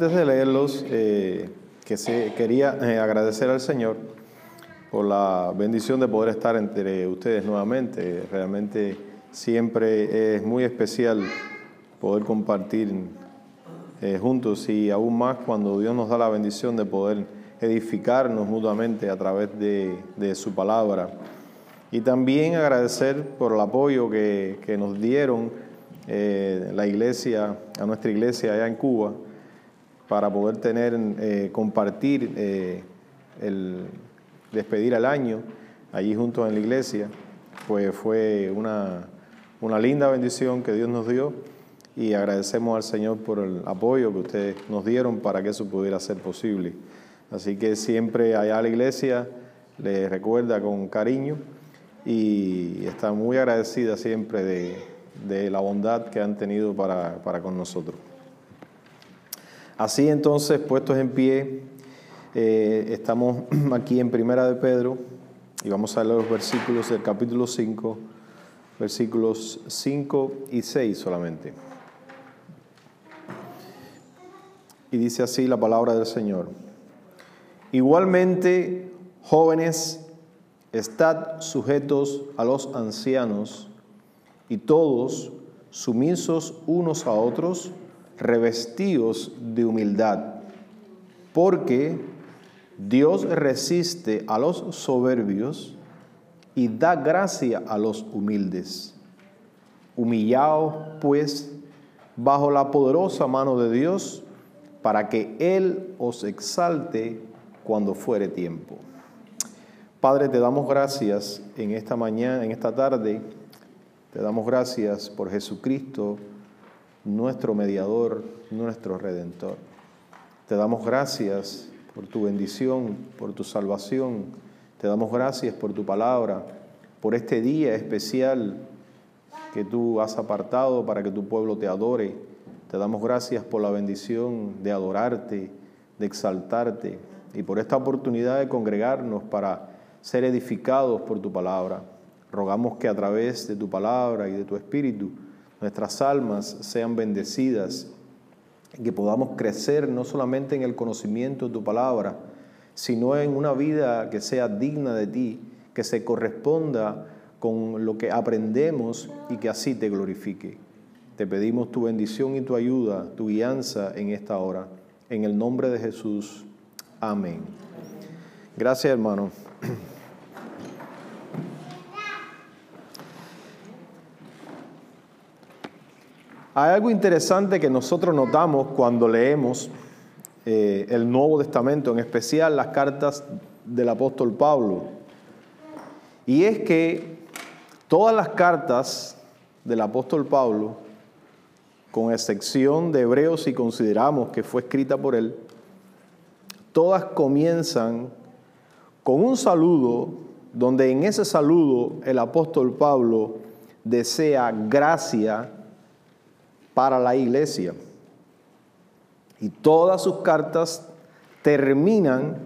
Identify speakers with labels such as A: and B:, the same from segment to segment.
A: antes de leerlos, eh, quería eh, agradecer al Señor por la bendición de poder estar entre ustedes nuevamente. Realmente siempre es muy especial poder compartir eh, juntos y aún más cuando Dios nos da la bendición de poder edificarnos mutuamente a través de, su palabra. Y también agradecer por el apoyo que, nos dieron la iglesia, a nuestra iglesia allá en Cuba, para poder tener, eh, compartir el despedir al año allí junto en la iglesia, pues fue una, una linda bendición que Dios nos dio y agradecemos al Señor por el apoyo que ustedes nos dieron para que eso pudiera ser posible. Así que siempre allá a la iglesia les recuerda con cariño y está muy agradecida siempre de, la bondad que han tenido para, para con nosotros. Así entonces, puestos en pie, eh, estamos aquí en Primera de Pedro y vamos a leer los versículos del capítulo 5, versículos 5 y 6 solamente. Y dice así la palabra del Señor. Igualmente, jóvenes, estad sujetos a los ancianos y todos sumisos unos a otros, revestidos de humildad, porque Dios resiste a los soberbios y da gracia a los humildes. Humillaos, pues, bajo la poderosa mano de Dios, para que Él os exalte cuando fuere tiempo. Padre, te damos gracias en esta mañana, en esta tarde. Te damos gracias por Jesucristo, nuestro mediador, nuestro redentor. Te damos gracias por tu bendición, por tu salvación. Te damos gracias por tu palabra, por este día especial que tú has apartado para que tu pueblo te adore. Te damos gracias por la bendición de adorarte, de exaltarte y por esta oportunidad de congregarnos para ser edificados por tu palabra. Rogamos que a través de tu palabra y de tu espíritu nuestras almas sean bendecidas que podamos crecer no solamente en el conocimiento de tu palabra, sino en una vida que sea digna de ti, que se corresponda con lo que aprendemos y que así te glorifique. Te pedimos tu bendición y tu ayuda, tu guianza en esta hora. En el nombre de Jesús. Amén. Gracias, hermano. Hay algo interesante que nosotros notamos cuando leemos eh, el Nuevo Testamento, en especial las cartas del apóstol Pablo. Y es que todas las cartas del apóstol Pablo, con excepción de Hebreos si consideramos que fue escrita por él, todas comienzan con un saludo donde en ese saludo el apóstol Pablo desea gracia para la iglesia. Y todas sus cartas terminan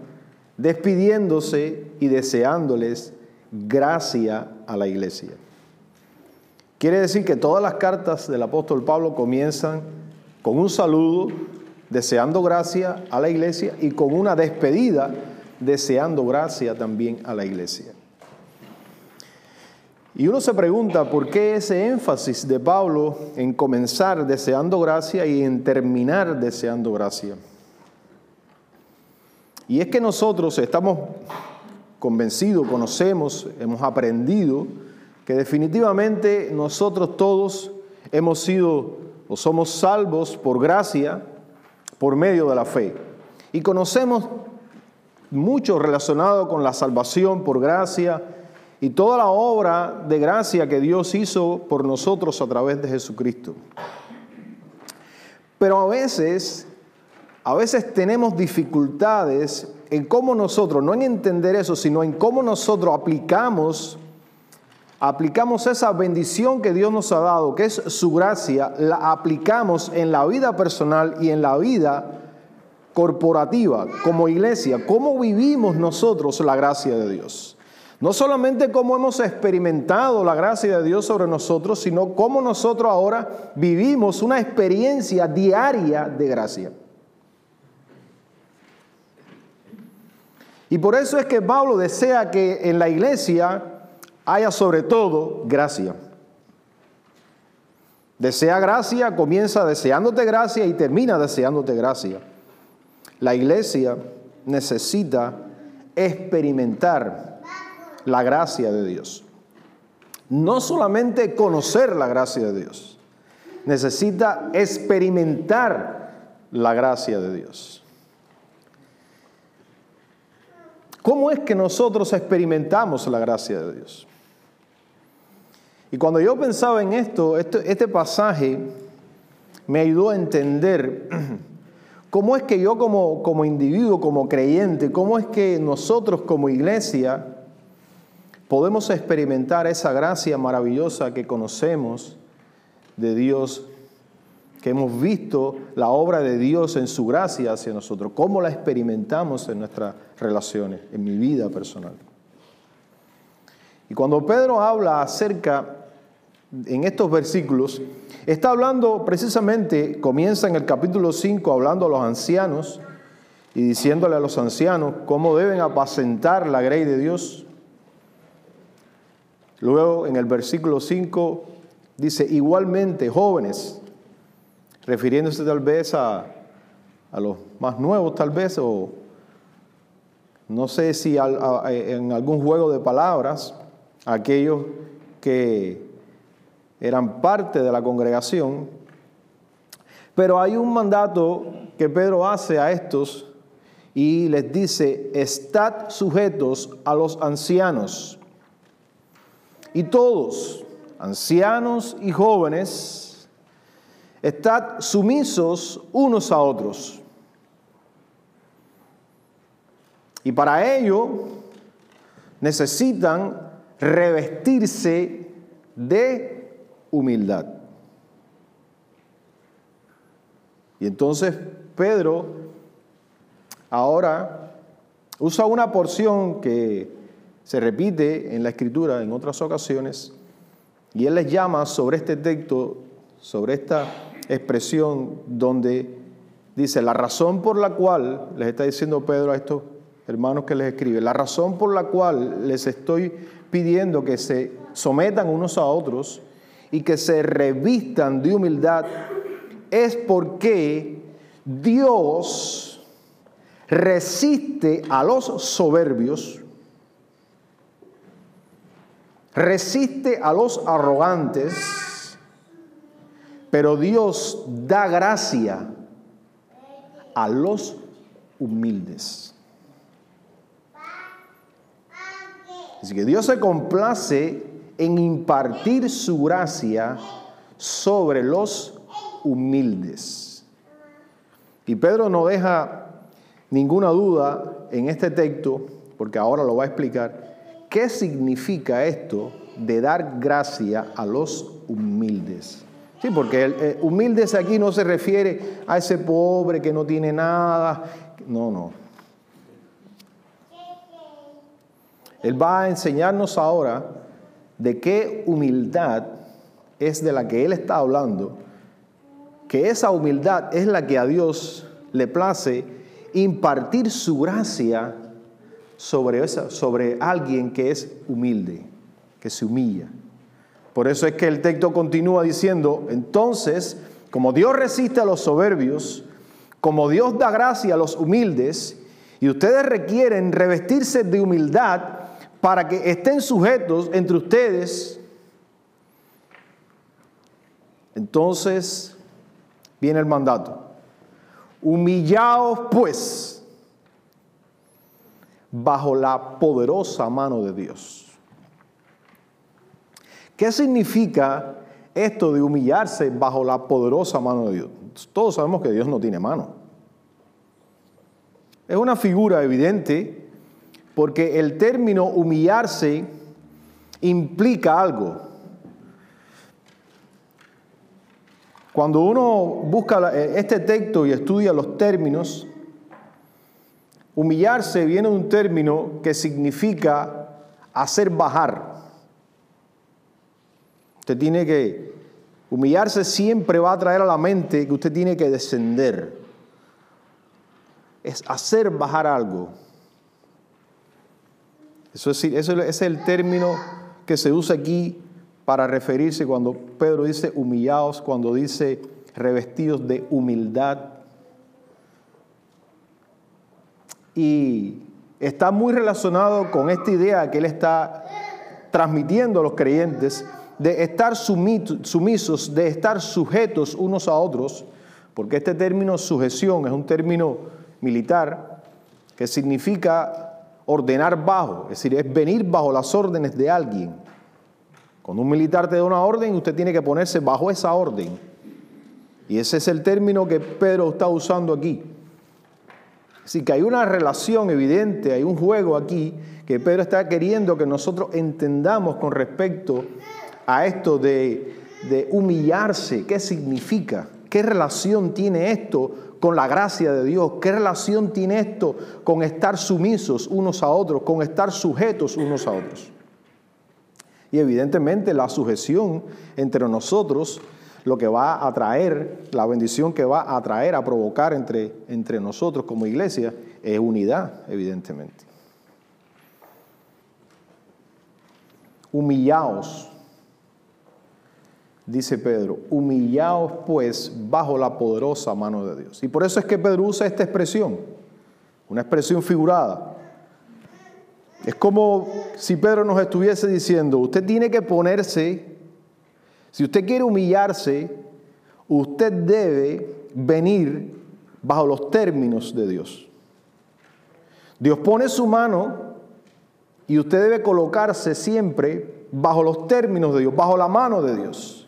A: despidiéndose y deseándoles gracia a la iglesia. Quiere decir que todas las cartas del apóstol Pablo comienzan con un saludo, deseando gracia a la iglesia y con una despedida, deseando gracia también a la iglesia. Y uno se pregunta por qué ese énfasis de Pablo en comenzar deseando gracia y en terminar deseando gracia. Y es que nosotros estamos convencidos, conocemos, hemos aprendido que definitivamente nosotros todos hemos sido o somos salvos por gracia por medio de la fe. Y conocemos mucho relacionado con la salvación por gracia y toda la obra de gracia que Dios hizo por nosotros a través de Jesucristo. Pero a veces, a veces tenemos dificultades en cómo nosotros, no en entender eso, sino en cómo nosotros aplicamos aplicamos esa bendición que Dios nos ha dado, que es su gracia, la aplicamos en la vida personal y en la vida corporativa, como iglesia. ¿Cómo vivimos nosotros la gracia de Dios? No solamente cómo hemos experimentado la gracia de Dios sobre nosotros, sino cómo nosotros ahora vivimos una experiencia diaria de gracia. Y por eso es que Pablo desea que en la iglesia haya sobre todo gracia. Desea gracia, comienza deseándote gracia y termina deseándote gracia. La iglesia necesita experimentar la gracia de Dios. No solamente conocer la gracia de Dios, necesita experimentar la gracia de Dios. ¿Cómo es que nosotros experimentamos la gracia de Dios? Y cuando yo pensaba en esto, este, este, pasaje me ayudó a entender cómo es que yo como, como individuo, como creyente, cómo es que nosotros como iglesia podemos experimentar esa gracia maravillosa que conocemos de Dios, que hemos visto la obra de Dios en su gracia hacia nosotros, cómo la experimentamos en nuestras relaciones, en mi vida personal. Y cuando Pedro habla acerca en estos versículos, está hablando precisamente, comienza en el capítulo 5 hablando a los ancianos y diciéndole a los ancianos cómo deben apacentar la grey de Dios. Luego en el versículo 5 dice, igualmente jóvenes, refiriéndose tal vez a, a los más nuevos tal vez, o no sé si en algún juego de palabras, aquellos que eran parte de la congregación, pero hay un mandato que Pedro hace a estos y les dice, estad sujetos a los ancianos. Y todos, ancianos y jóvenes, estad sumisos unos a otros. Y para ello necesitan revestirse de humildad. Y entonces Pedro ahora usa una porción que se repite en la escritura en otras ocasiones y él les llama sobre este texto, sobre esta expresión donde dice, la razón por la cual, les está diciendo Pedro a estos hermanos que les escribe, la razón por la cual les estoy pidiendo que se sometan unos a otros y que se revistan de humildad es porque Dios resiste a los soberbios, resiste a los arrogantes, pero Dios da gracia a los humildes. Así que Dios se complace en impartir su gracia sobre los humildes. Y Pedro no deja ninguna duda en este texto, porque ahora lo va a explicar, qué significa esto de dar gracia a los humildes. Sí, porque el, humildes aquí no se refiere a ese pobre que no tiene nada. No, no. Él va a enseñarnos ahora de qué humildad es de la que Él está hablando, que esa humildad es la que a Dios le place impartir su gracia sobre, esa, sobre alguien que es humilde, que se humilla. Por eso es que el texto continúa diciendo, entonces, como Dios resiste a los soberbios, como Dios da gracia a los humildes, y ustedes requieren revestirse de humildad, para que estén sujetos entre ustedes. Entonces viene el mandato. Humillaos pues bajo la poderosa mano de Dios. ¿Qué significa esto de humillarse bajo la poderosa mano de Dios? Todos sabemos que Dios no tiene mano. Es una figura evidente porque el término humillarse implica algo. Cuando uno busca eh, este texto y estudia los términos, humillarse viene de un término que significa hacer bajar. Usted tiene que, humillarse siempre va a traer a la mente que usted tiene que descender. Es hacer bajar algo. Eso es, es el término que se usa aquí para referirse cuando Pedro dice humillados, cuando dice revestidos de humildad. Y está muy relacionado con esta idea que él está transmitiendo a los creyentes de estar sumisos, de estar sujetos unos a otros, porque este término sujeción es un término militar que significa ordenar bajo, es decir, es venir bajo las órdenes de alguien. Cuando un militar te da una orden, usted tiene que ponerse bajo esa orden. Y ese es el término que Pedro está usando aquí. Así que hay una relación evidente, hay un juego aquí que Pedro está queriendo que nosotros entendamos con respecto a esto de, de humillarse. ¿Qué significa? ¿Qué relación tiene esto con la gracia de Dios? ¿Qué relación tiene esto con estar sumisos unos a otros, con estar sujetos unos a otros? Y evidentemente la sujeción entre nosotros lo que va a traer, la bendición que va a traer, a provocar entre, entre nosotros como iglesia, es unidad, evidentemente. Humillaos, dice Pedro, humillaos pues bajo la poderosa mano de Dios. Y por eso es que Pedro usa esta expresión, una expresión figurada. Es como si Pedro nos estuviese diciendo, usted tiene que ponerse si usted quiere humillarse, usted debe venir bajo los términos de Dios. Dios pone su mano y usted debe colocarse siempre bajo los términos de Dios, bajo la mano de Dios.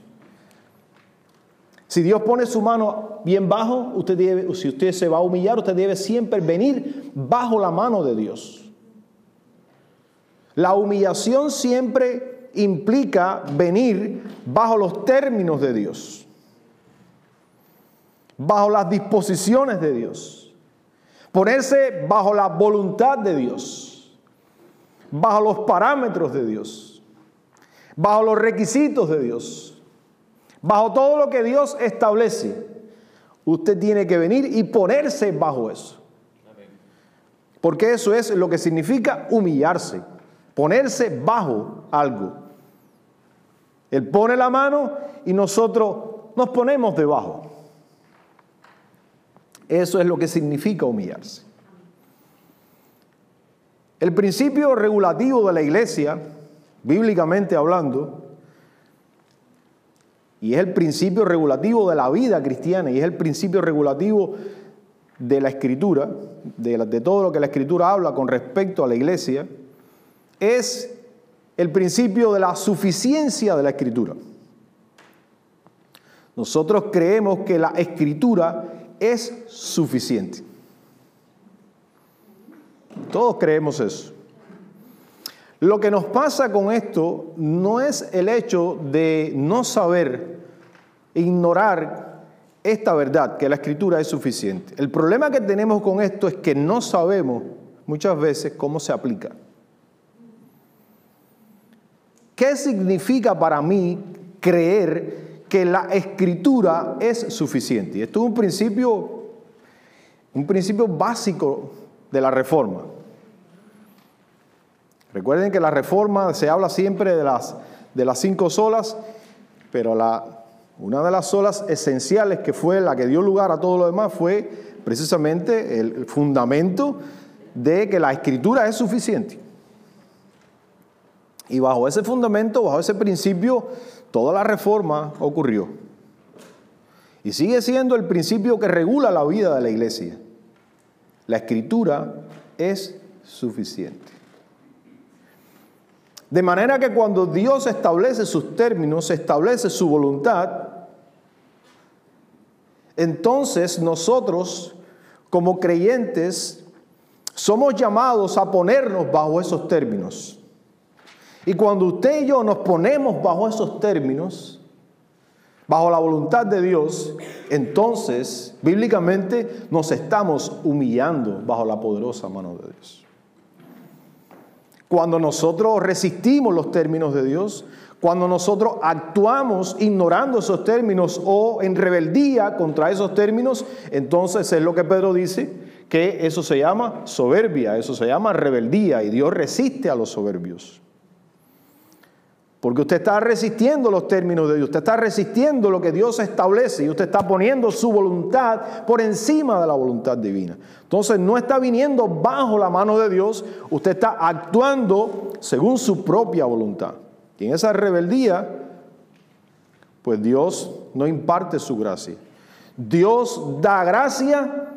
A: Si Dios pone su mano bien bajo, usted si usted se va a humillar, usted debe siempre venir bajo la mano de Dios. La humillación siempre implica venir bajo los términos de Dios, bajo las disposiciones de Dios, ponerse bajo la voluntad de Dios, bajo los parámetros de Dios, bajo los requisitos de Dios, bajo todo lo que Dios establece. Usted tiene que venir y ponerse bajo eso. Porque eso es lo que significa humillarse, ponerse bajo algo. Él pone la mano y nosotros nos ponemos debajo. Eso es lo que significa humillarse. El principio regulativo de la iglesia, bíblicamente hablando, y es el principio regulativo de la vida cristiana, y es el principio regulativo de la escritura, de, de todo lo que la escritura habla con respecto a la iglesia, es el principio de la suficiencia de la escritura. Nosotros creemos que la escritura es suficiente. Todos creemos eso. Lo que nos pasa con esto no es el hecho de no saber, ignorar esta verdad, que la escritura es suficiente. El problema que tenemos con esto es que no sabemos muchas veces cómo se aplica. ¿Qué significa para mí creer que la escritura es suficiente? Esto es un principio, un principio básico de la reforma. Recuerden que la reforma se habla siempre de las, de las cinco solas, pero una de las solas esenciales que fue la que dio lugar a todo lo demás fue precisamente el fundamento de que la escritura es suficiente. Y bajo ese fundamento, bajo ese principio, toda la reforma ocurrió. Y sigue siendo el principio que regula la vida de la iglesia. La escritura es suficiente. De manera que cuando Dios establece sus términos, establece su voluntad, entonces nosotros como creyentes somos llamados a ponernos bajo esos términos. Y cuando usted y yo nos ponemos bajo esos términos, bajo la voluntad de Dios, entonces bíblicamente nos estamos humillando bajo la poderosa mano de Dios. Cuando nosotros resistimos los términos de Dios, Cuando nosotros actuamos ignorando esos términos o en rebeldía contra esos términos, entonces es lo que Pedro dice, que eso se llama soberbia, eso se llama rebeldía y Dios resiste a los soberbios. Porque usted está resistiendo los términos de Dios, usted está resistiendo lo que Dios establece y usted está poniendo su voluntad por encima de la voluntad divina. Entonces no está viniendo bajo la mano de Dios, usted está actuando según su propia voluntad. Y en esa rebeldía, pues Dios no imparte su gracia. Dios da gracia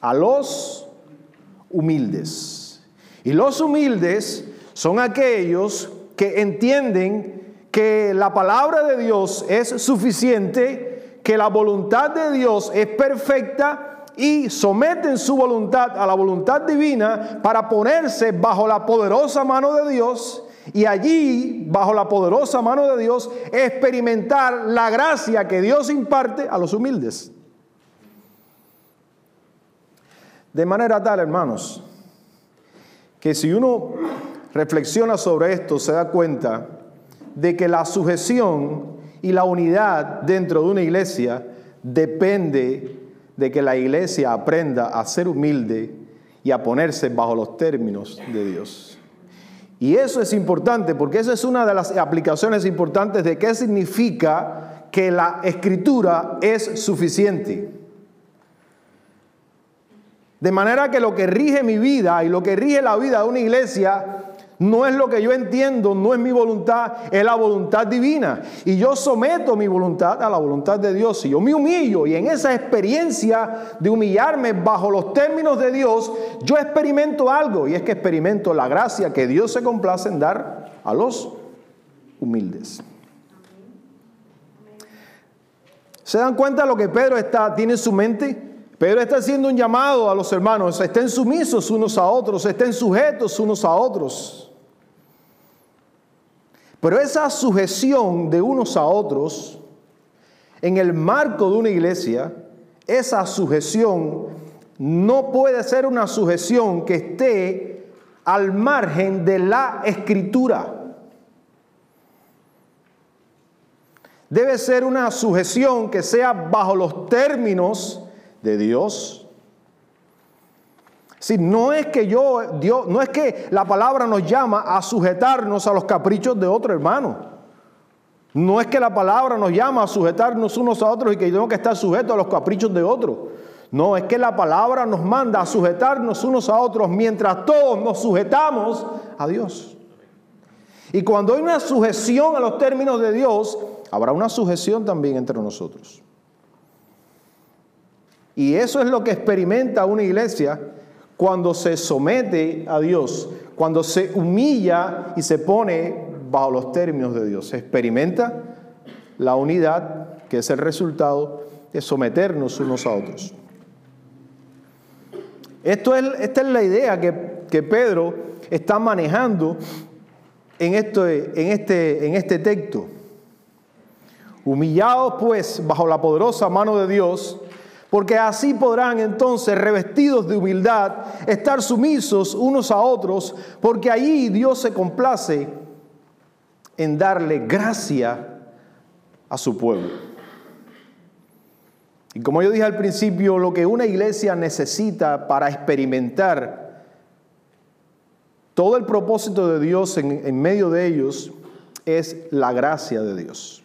A: a los humildes. Y los humildes son aquellos que entienden que la palabra de Dios es suficiente, que la voluntad de Dios es perfecta y someten su voluntad a la voluntad divina para ponerse bajo la poderosa mano de Dios y allí, bajo la poderosa mano de Dios, experimentar la gracia que Dios imparte a los humildes. De manera tal, hermanos, que si uno reflexiona sobre esto, se da cuenta de que la sujeción y la unidad dentro de una iglesia depende de que la iglesia aprenda a ser humilde y a ponerse bajo los términos de Dios. Y eso es importante porque esa es una de las aplicaciones importantes de qué significa que la escritura es suficiente. De manera que lo que rige mi vida y lo que rige la vida de una iglesia no es lo que yo entiendo, no es mi voluntad, es la voluntad divina. Y yo someto mi voluntad a la voluntad de Dios. Y yo me humillo y en esa experiencia de humillarme bajo los términos de Dios, yo experimento algo y es que experimento la gracia que Dios se complace en dar a los humildes. ¿Se dan cuenta de lo que Pedro está, tiene en su mente? Pedro está haciendo un llamado a los hermanos, estén sumisos unos a otros, estén sujetos unos a otros. Pero esa sujeción de unos a otros, en el marco de una iglesia, esa sujeción no puede ser una sujeción que esté al margen de la escritura. Debe ser una sujeción que sea bajo los términos de Dios, si no es que yo, Dios, no es que la palabra nos llama a sujetarnos a los caprichos de otro hermano. No es que la palabra nos llama a sujetarnos unos a otros y que tengo que estar sujeto a los caprichos de otro. No, es que la palabra nos manda a sujetarnos unos a otros mientras todos nos sujetamos a Dios. Y cuando hay una sujeción a los términos de Dios, habrá una sujeción también entre nosotros. Y eso es lo que experimenta una iglesia cuando se somete a Dios, cuando se humilla y se pone bajo los términos de Dios. Se experimenta la unidad, que es el resultado de someternos unos a otros. Esto es, esta es la idea que, que Pedro está manejando en, esto, en, este, en este texto. Humillados pues bajo la poderosa mano de Dios, porque así podrán entonces, revestidos de humildad, estar sumisos unos a otros, porque allí Dios se complace en darle gracia a su pueblo. Y como yo dije al principio, lo que una iglesia necesita para experimentar todo el propósito de Dios en, medio de ellos es la gracia de Dios.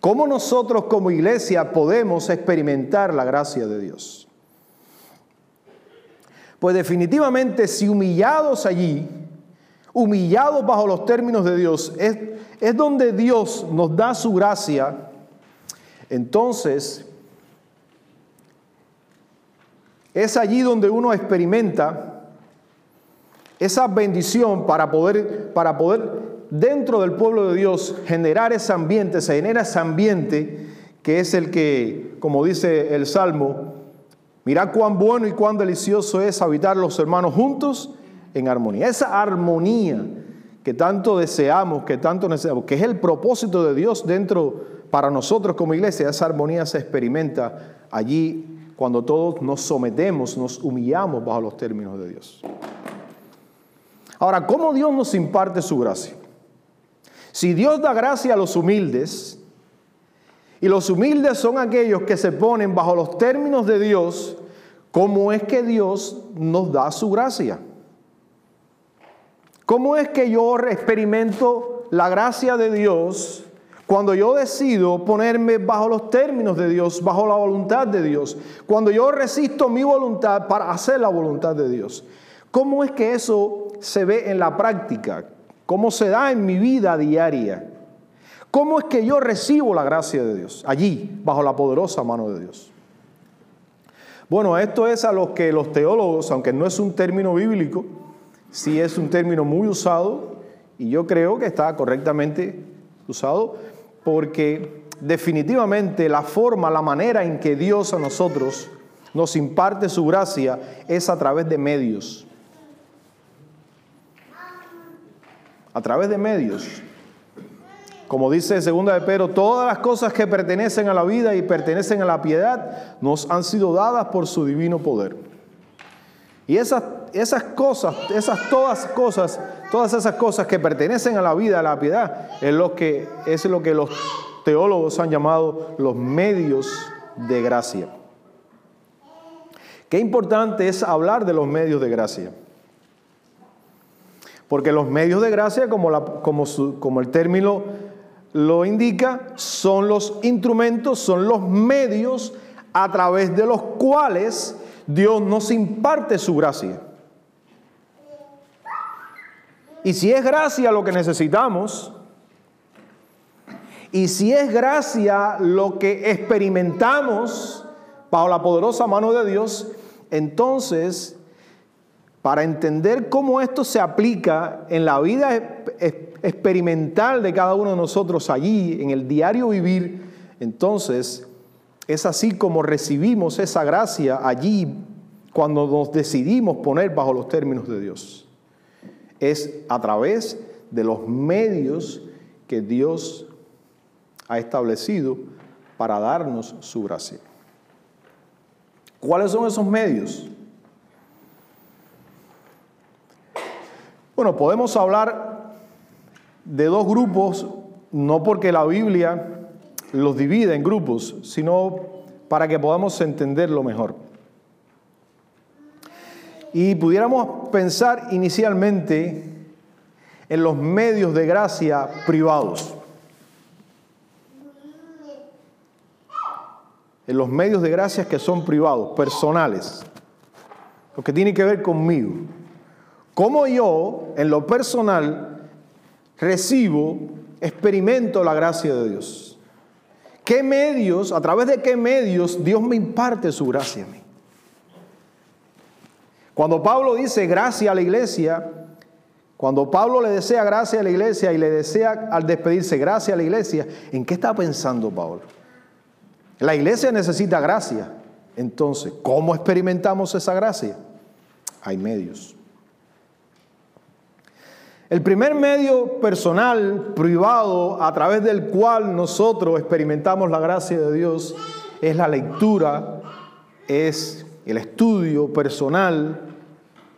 A: ¿Cómo nosotros como iglesia podemos experimentar la gracia de Dios? Pues definitivamente si humillados allí, humillados bajo los términos de Dios, es, es donde Dios nos da su gracia, entonces es allí donde uno experimenta esa bendición para poder, para poder dentro del pueblo de Dios generar ese ambiente, se genera ese ambiente que es el que, como dice el Salmo, mira cuán bueno y cuán delicioso es habitar los hermanos juntos en armonía. Esa armonía que tanto deseamos, que tanto necesitamos, que es el propósito de Dios dentro para nosotros como iglesia, esa armonía se experimenta allí cuando todos nos sometemos, nos humillamos bajo los términos de Dios. Ahora, ¿cómo Dios nos imparte su gracia? Si Dios da gracia a los humildes, y los humildes son aquellos que se ponen bajo los términos de Dios, ¿cómo es que Dios nos da su gracia? ¿Cómo es que yo experimento la gracia de Dios cuando yo decido ponerme bajo los términos de Dios, bajo la voluntad de Dios? Cuando yo resisto mi voluntad para hacer la voluntad de Dios. ¿Cómo es que eso se ve en la práctica? ¿Cómo se da en mi vida diaria? ¿Cómo es que yo recibo la gracia de Dios? Allí, bajo la poderosa mano de Dios. Bueno, esto es a lo que los teólogos, aunque no es un término bíblico, sí es un término muy usado y yo creo que está correctamente usado porque definitivamente la forma, la manera en que Dios a nosotros nos imparte su gracia es a través de medios. A través de medios. Como dice segunda de Pedro, todas las cosas que pertenecen a la vida y pertenecen a la piedad nos han sido dadas por su divino poder. Y esas, esas cosas, esas todas cosas, todas esas cosas que pertenecen a la vida, a la piedad, es lo que, es lo que los teólogos han llamado los medios de gracia. Qué importante es hablar de los medios de gracia. Porque los medios de gracia, como, el término lo indica, son los instrumentos, son los medios a través de los cuales Dios nos imparte su gracia. Y si es gracia lo que necesitamos, y si es gracia lo que experimentamos bajo la poderosa mano de Dios, entonces, para entender cómo esto se aplica en la vida experimental de cada uno de nosotros allí, en el diario vivir, entonces es así como recibimos esa gracia allí cuando nos decidimos poner bajo los términos de Dios. Es a través de los medios que Dios ha establecido para darnos su gracia. ¿Cuáles son esos medios? Bueno, podemos hablar de dos grupos, no porque la Biblia los divide en grupos, sino para que podamos entenderlo mejor. Y pudiéramos pensar inicialmente en los medios de gracia privados. En los medios de gracia que son privados, personales, lo que tiene que ver conmigo. Como yo, en lo personal, recibo, experimento la gracia de Dios. ¿Qué medios, a través de qué medios Dios me imparte su gracia a mí? Cuando Pablo dice gracia a la iglesia, cuando Pablo le desea gracia a la iglesia y le desea al despedirse gracia a la iglesia, ¿en qué está pensando Pablo? La iglesia necesita gracia. Entonces, ¿cómo experimentamos esa gracia? Hay medios. El primer medio personal, privado, a través del cual nosotros experimentamos la gracia de Dios, es la lectura, es el estudio personal,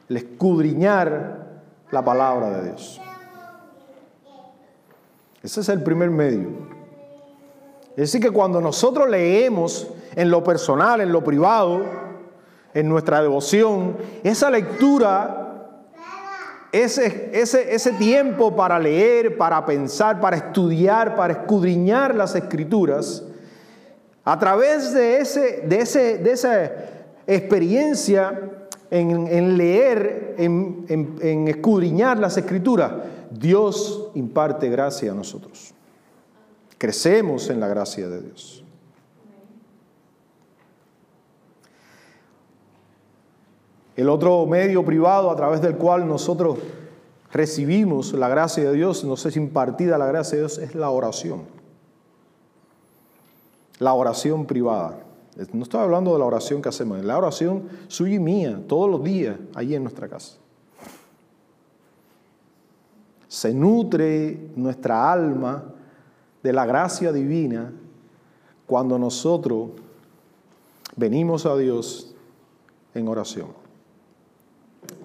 A: el escudriñar la palabra de Dios. Ese es el primer medio. Es decir, que cuando nosotros leemos en lo personal, en lo privado, en nuestra devoción, esa lectura ese, ese, ese tiempo para leer, para pensar, para estudiar, para escudriñar las escrituras, a través de, ese, de, ese, de esa experiencia en, leer, en, en escudriñar las escrituras, Dios imparte gracia a nosotros. Crecemos en la gracia de Dios. El otro medio privado a través del cual nosotros recibimos la gracia de Dios, no sé si impartida la gracia de Dios, es la oración. La oración privada. No estoy hablando de la oración que hacemos, la oración suya y mía, todos los días, allí en nuestra casa. Se nutre nuestra alma de la gracia divina cuando nosotros venimos a Dios en oración.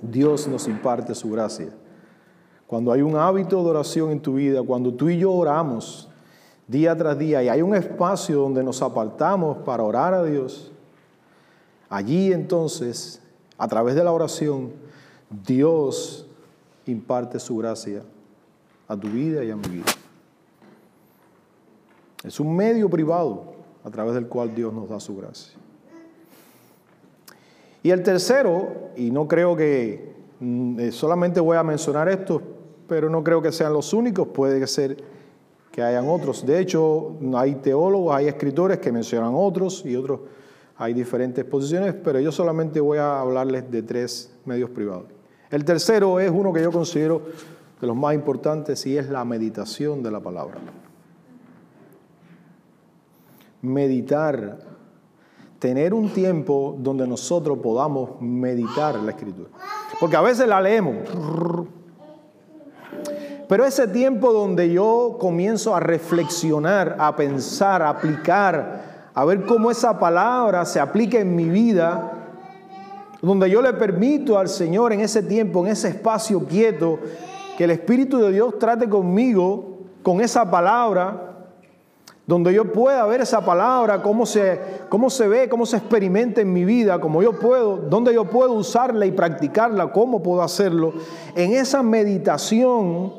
A: Dios nos imparte su gracia cuando hay un hábito de oración en tu vida, cuando tú y yo oramos día tras día y hay un espacio donde nos apartamos para orar a Dios, allí entonces, a través de la oración, Dios imparte su gracia a tu vida y a mi vida. Es un medio privado a través del cual Dios nos da su gracia. Y el tercero, y no creo que mm, eh, solamente voy a mencionar esto, pero no creo que sean los únicos, puede ser que hayan otros. De hecho, hay teólogos, hay escritores que mencionan otros y otros, hay diferentes posiciones, pero yo solamente voy a hablarles de tres medios privados. El tercero es uno que yo considero de los más importantes y es la meditación de la palabra meditar, tener un tiempo donde nosotros podamos meditar la escritura. Porque a veces la leemos. Pero ese tiempo donde yo comienzo a reflexionar, a pensar, a aplicar, a ver cómo esa palabra se aplica en mi vida, donde yo le permito al Señor en ese tiempo, en ese espacio quieto, que el Espíritu de Dios trate conmigo con esa palabra, donde yo pueda ver esa palabra, cómo se, cómo se ve, cómo se experimenta en mi vida, cómo yo puedo, donde yo puedo usarla y practicarla, cómo puedo hacerlo, en esa meditación,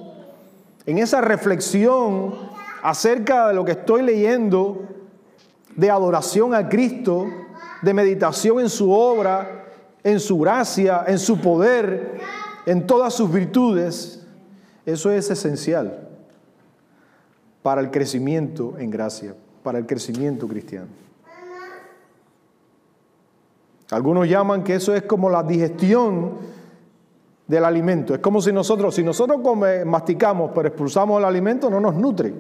A: en esa reflexión acerca de lo que estoy leyendo, de adoración a Cristo, de meditación en su obra, en su gracia, en su poder, en todas sus virtudes, eso es esencial para el crecimiento en gracia, para el crecimiento cristiano. Algunos llaman que eso es como la digestión del alimento. Es como si nosotros, si nosotros masticamos pero expulsamos el alimento, no nos nutre.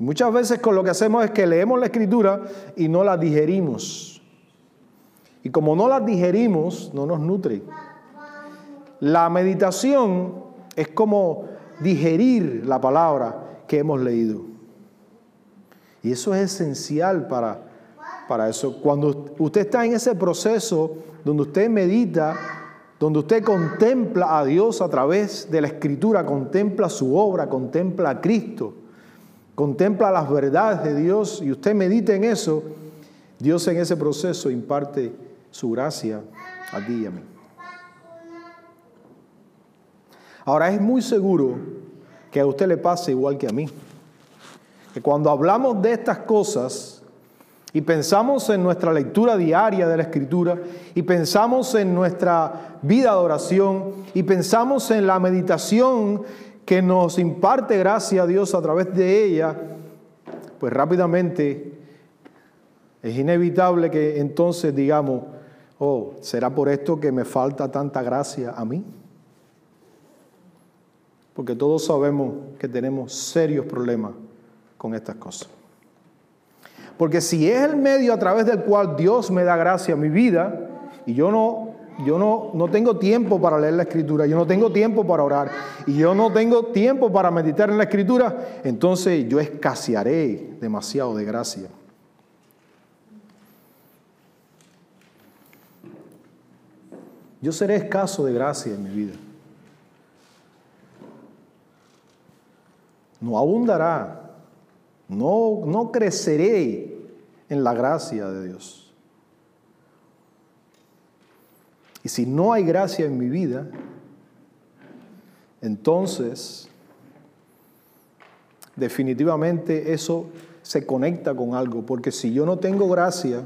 A: muchas veces con lo que hacemos es que leemos la escritura y no la digerimos. Y como no la digerimos, no nos nutre. La meditación es como digerir la palabra que hemos leído. Y eso es esencial para, para eso. Cuando usted está en ese proceso donde usted medita, donde usted contempla a Dios a través de la escritura, contempla su obra, contempla a Cristo, contempla las verdades de Dios y usted medita en eso, Dios en ese proceso imparte su gracia a ti y a mí. Ahora es muy seguro que a usted le pase igual que a mí. Que cuando hablamos de estas cosas y pensamos en nuestra lectura diaria de la Escritura y pensamos en nuestra vida de oración y pensamos en la meditación que nos imparte gracia a Dios a través de ella, pues rápidamente es inevitable que entonces digamos, oh, ¿será por esto que me falta tanta gracia a mí? Porque todos sabemos que tenemos serios problemas con estas cosas. Porque si es el medio a través del cual Dios me da gracia a mi vida, y yo no, yo no, no tengo tiempo para leer la escritura, yo no tengo tiempo para orar, y yo no tengo tiempo para meditar en la escritura, entonces yo escasearé demasiado de gracia. Yo seré escaso de gracia en mi vida. No abundará, no, no creceré en la gracia de Dios. Y si no hay gracia en mi vida, entonces definitivamente eso se conecta con algo, porque si yo no tengo gracia,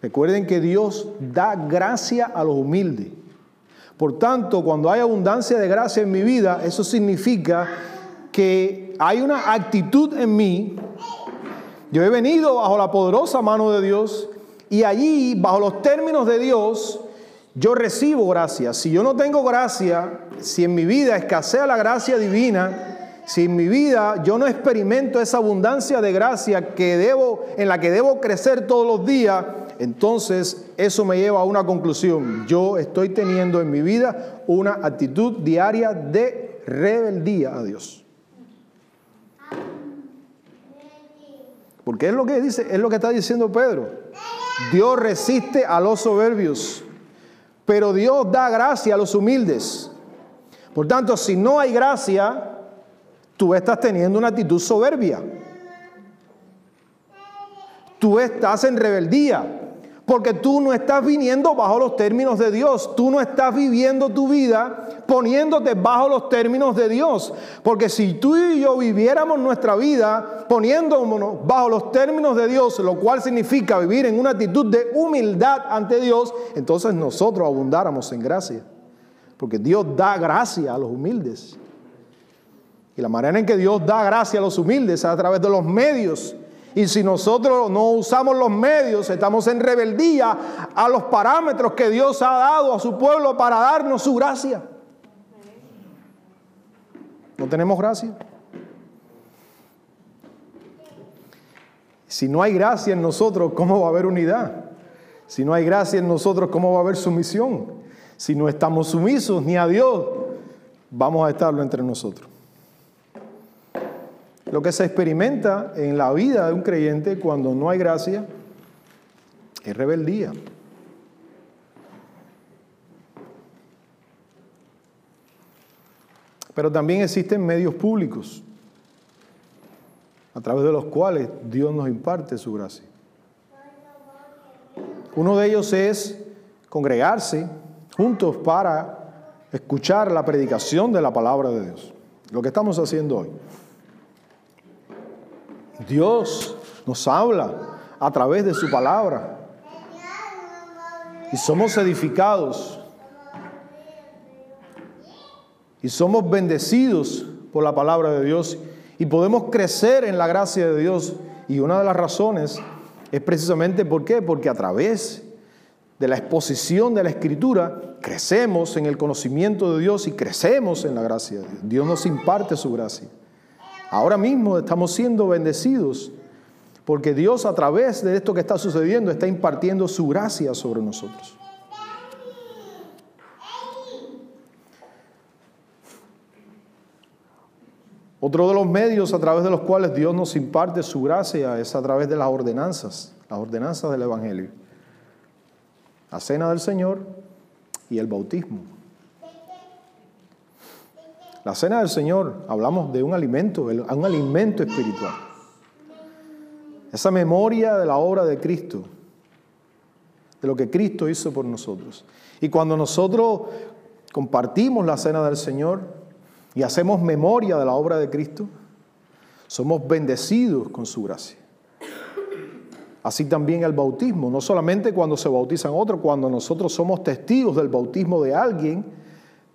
A: recuerden que Dios da gracia a los humildes. Por tanto, cuando hay abundancia de gracia en mi vida, eso significa que hay una actitud en mí. Yo he venido bajo la poderosa mano de Dios y allí, bajo los términos de Dios, yo recibo gracia. Si yo no tengo gracia, si en mi vida escasea la gracia divina, si en mi vida yo no experimento esa abundancia de gracia que debo, en la que debo crecer todos los días, entonces eso me lleva a una conclusión. Yo estoy teniendo en mi vida una actitud diaria de rebeldía a Dios. Porque es lo que dice, es lo que está diciendo Pedro. Dios resiste a los soberbios, pero Dios da gracia a los humildes. Por tanto, si no hay gracia, tú estás teniendo una actitud soberbia. Tú estás en rebeldía. Porque tú no estás viniendo bajo los términos de Dios. Tú no estás viviendo tu vida poniéndote bajo los términos de Dios. Porque si tú y yo viviéramos nuestra vida poniéndonos bajo los términos de Dios, lo cual significa vivir en una actitud de humildad ante Dios, entonces nosotros abundáramos en gracia. Porque Dios da gracia a los humildes. Y la manera en que Dios da gracia a los humildes es a través de los medios y si nosotros no usamos los medios, estamos en rebeldía a los parámetros que Dios ha dado a su pueblo para darnos su gracia. No tenemos gracia. Si no hay gracia en nosotros, ¿cómo va a haber unidad? Si no hay gracia en nosotros, ¿cómo va a haber sumisión? Si no estamos sumisos ni a Dios, vamos a estarlo entre nosotros. Lo que se experimenta en la vida de un creyente cuando no hay gracia es rebeldía. Pero también existen medios públicos a través de los cuales Dios nos imparte su gracia. Uno de ellos es congregarse juntos para escuchar la predicación de la palabra de Dios. Lo que estamos haciendo hoy. Dios nos habla a través de su palabra. Y somos edificados. Y somos bendecidos por la palabra de Dios. Y podemos crecer en la gracia de Dios. Y una de las razones es precisamente por qué. Porque a través de la exposición de la escritura crecemos en el conocimiento de Dios y crecemos en la gracia de Dios. Dios nos imparte su gracia. Ahora mismo estamos siendo bendecidos porque Dios a través de esto que está sucediendo está impartiendo su gracia sobre nosotros. Otro de los medios a través de los cuales Dios nos imparte su gracia es a través de las ordenanzas, las ordenanzas del Evangelio. La cena del Señor y el bautismo. La cena del Señor, hablamos de un alimento, un alimento espiritual. Esa memoria de la obra de Cristo, de lo que Cristo hizo por nosotros. Y cuando nosotros compartimos la cena del Señor y hacemos memoria de la obra de Cristo, somos bendecidos con su gracia. Así también el bautismo, no solamente cuando se bautizan otros, cuando nosotros somos testigos del bautismo de alguien,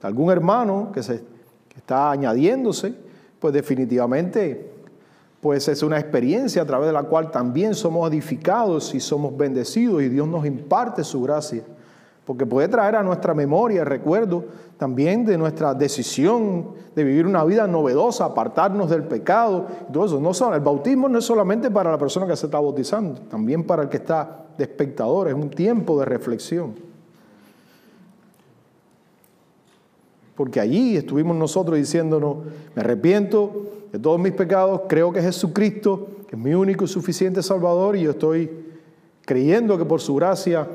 A: de algún hermano que se está añadiéndose, pues definitivamente pues es una experiencia a través de la cual también somos edificados y somos bendecidos y Dios nos imparte su gracia. Porque puede traer a nuestra memoria recuerdo también de nuestra decisión de vivir una vida novedosa, apartarnos del pecado. todo eso. No, el bautismo no es solamente para la persona que se está bautizando, también para el que está de espectador, es un tiempo de reflexión. Porque allí estuvimos nosotros diciéndonos, me arrepiento de todos mis pecados, creo que Jesucristo es mi único y suficiente Salvador y yo estoy creyendo que por su gracia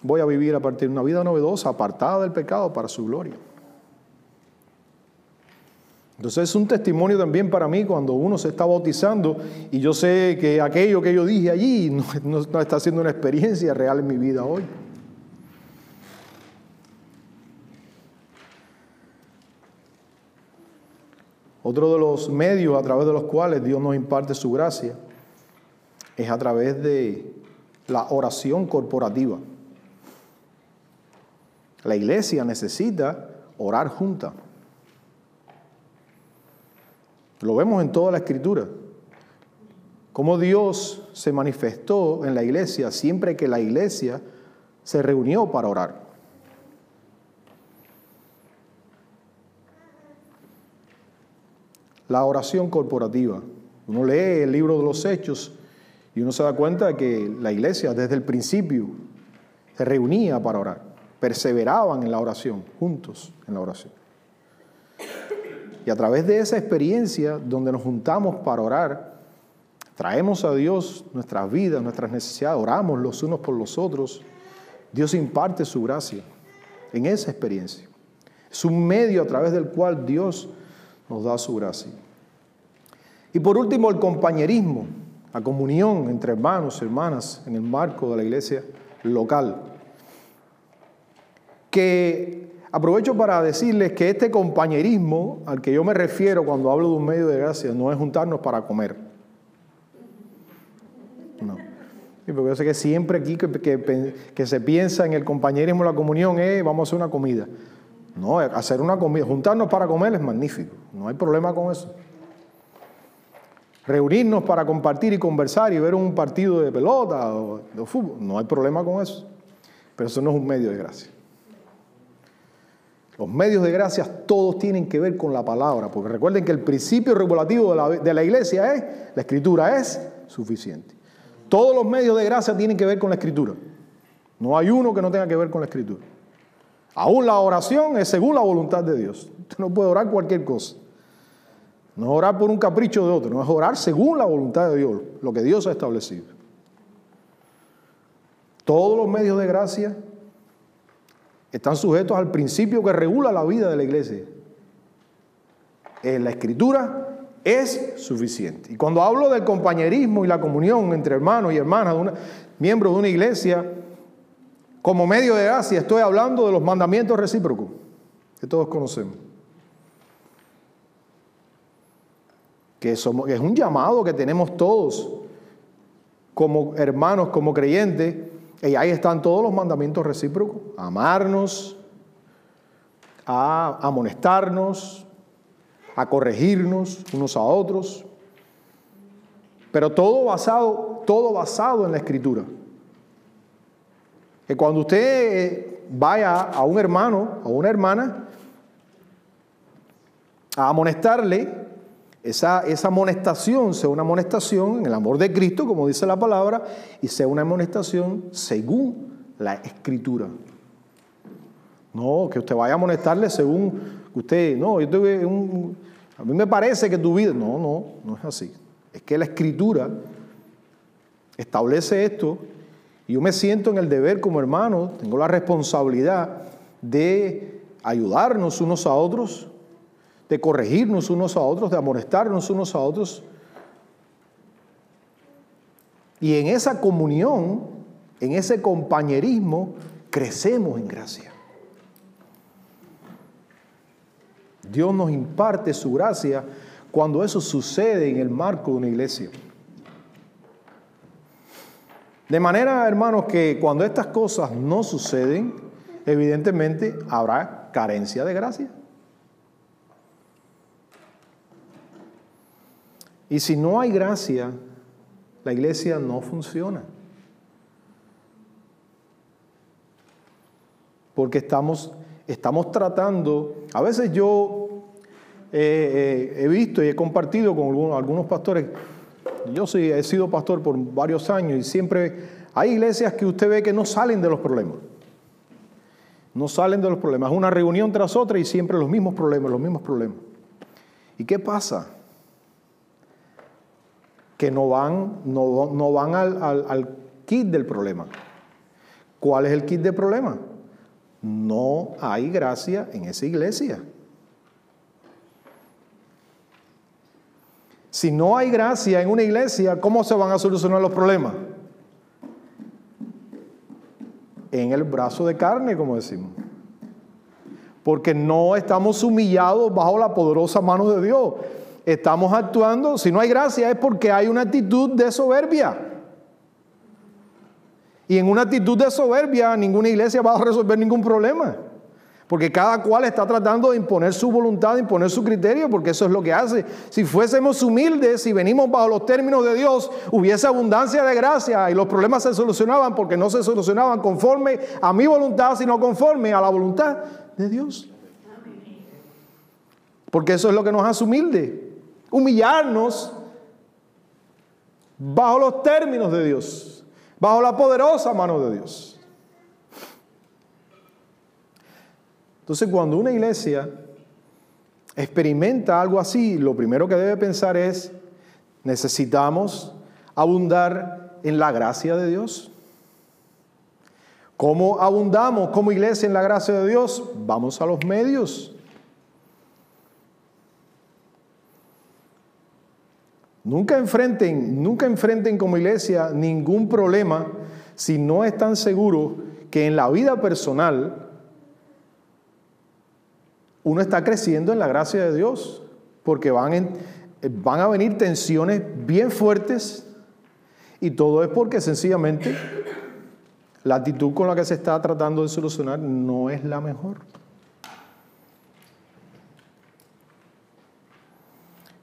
A: voy a vivir a partir de una vida novedosa, apartada del pecado para su gloria. Entonces es un testimonio también para mí cuando uno se está bautizando y yo sé que aquello que yo dije allí no, está siendo una experiencia real en mi vida hoy. Otro de los medios a través de los cuales Dios nos imparte su gracia es a través de la oración corporativa. La iglesia necesita orar junta. Lo vemos en toda la escritura. Cómo Dios se manifestó en la iglesia siempre que la iglesia se reunió para orar. La oración corporativa. Uno lee el libro de los Hechos y uno se da cuenta que la iglesia desde el principio se reunía para orar, perseveraban en la oración, juntos en la oración. Y a través de esa experiencia donde nos juntamos para orar, traemos a Dios nuestras vidas, nuestras necesidades, oramos los unos por los otros, Dios imparte su gracia en esa experiencia. Es un medio a través del cual Dios nos da su gracia. Y por último, el compañerismo, la comunión entre hermanos y hermanas en el marco de la iglesia local. Que aprovecho para decirles que este compañerismo al que yo me refiero cuando hablo de un medio de gracia no es juntarnos para comer. No. porque yo sé que siempre aquí que, se piensa en el compañerismo, la comunión es vamos a hacer una comida. No, hacer una comida, juntarnos para comer es magnífico, no hay problema con eso. Reunirnos para compartir y conversar y ver un partido de pelota o de fútbol, no hay problema con eso. Pero eso no es un medio de gracia. Los medios de gracia todos tienen que ver con la palabra, porque recuerden que el principio regulativo de la, iglesia es, la escritura es suficiente. Todos los medios de gracia tienen que ver con la escritura. No hay uno que no tenga que ver con la escritura. Aún la oración es según la voluntad de Dios. Usted no puede orar cualquier cosa. No es orar por un capricho de otro, no es orar según la voluntad de Dios, lo que Dios ha establecido. Todos los medios de gracia están sujetos al principio que regula la vida de la iglesia. En la escritura es suficiente. Y cuando hablo del compañerismo y la comunión entre hermanos y hermanas, de miembros de una iglesia, como medio de gracia, estoy hablando de los mandamientos recíprocos que todos conocemos. Que, somos, es un llamado que tenemos todos como hermanos, como creyentes, y ahí están todos los mandamientos recíprocos, amarnos, a amonestarnos, a corregirnos unos a otros, pero todo basado, todo basado en la escritura. Que cuando usted vaya a un hermano o una hermana a amonestarle, esa, esa amonestación sea una amonestación en el amor de Cristo, como dice la palabra, y sea una amonestación según la escritura. No, que usted vaya a amonestarle según usted, no, yo tuve un, a mí me parece que tu vida, no, no, no es así. Es que la escritura establece esto yo me siento en el deber como hermano, tengo la responsabilidad de ayudarnos unos a otros, de corregirnos unos a otros, de amonestarnos unos a otros. Y en esa comunión, en ese compañerismo, crecemos en gracia. Dios nos imparte su gracia cuando eso sucede en el marco de una iglesia. De manera, hermanos, que cuando estas cosas no suceden, evidentemente habrá carencia de gracia. Y si no hay gracia, la iglesia no funciona. Porque estamos, estamos tratando, a veces yo eh, eh, he visto y he compartido con algunos, algunos pastores, yo sí he sido pastor por varios años y siempre hay iglesias que usted ve que no salen de los problemas. No salen de los problemas. Una reunión tras otra y siempre los mismos problemas, los mismos problemas. ¿Y qué pasa? Que no van, no, van al, al kit del problema. ¿Cuál es el kit del problema? No hay gracia en esa iglesia. Si no hay gracia en una iglesia, ¿cómo se van a solucionar los problemas? En el brazo de carne, como decimos. Porque no estamos humillados bajo la poderosa mano de Dios. Estamos actuando, si no hay gracia es porque hay una actitud de soberbia. Y en una actitud de soberbia ninguna iglesia va a resolver ningún problema. Porque cada cual está tratando de imponer su voluntad, de imponer su criterio, porque eso es lo que hace. Si fuésemos humildes, si venimos bajo los términos de Dios, hubiese abundancia de gracia y los problemas se solucionaban porque no se solucionaban conforme a mi voluntad, sino conforme a la voluntad de Dios. Porque eso es lo que nos hace humildes. Humillarnos bajo los términos de Dios, bajo la poderosa mano de Dios. Entonces, cuando una iglesia experimenta algo así, lo primero que debe pensar es, necesitamos abundar en la gracia de Dios. ¿Cómo abundamos como iglesia en la gracia de Dios? Vamos a los medios. Nunca enfrenten, nunca enfrenten como iglesia ningún problema si no están seguros que en la vida personal uno está creciendo en la gracia de Dios, porque van, van a venir tensiones bien fuertes y todo es porque sencillamente la actitud con la que se está tratando de solucionar no es la mejor.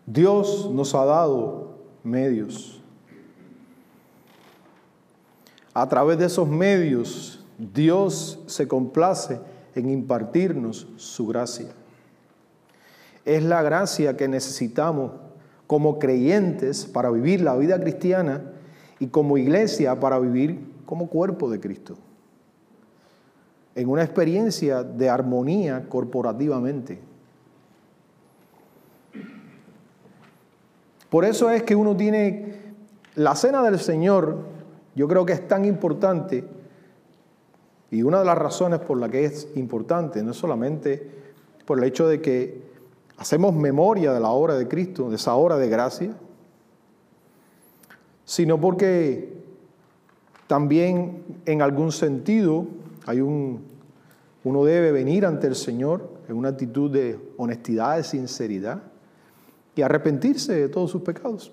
A: Dios nos ha dado medios. A través de esos medios, Dios se complace en impartirnos su gracia. Es la gracia que necesitamos como creyentes para vivir la vida cristiana y como iglesia para vivir como cuerpo de Cristo. En una experiencia de armonía corporativamente. Por eso es que uno tiene la cena del Señor, yo creo que es tan importante, y una de las razones por la que es importante, no es solamente por el hecho de que hacemos memoria de la obra de Cristo, de esa obra de gracia, sino porque también en algún sentido hay un, uno debe venir ante el Señor en una actitud de honestidad, de sinceridad y arrepentirse de todos sus pecados.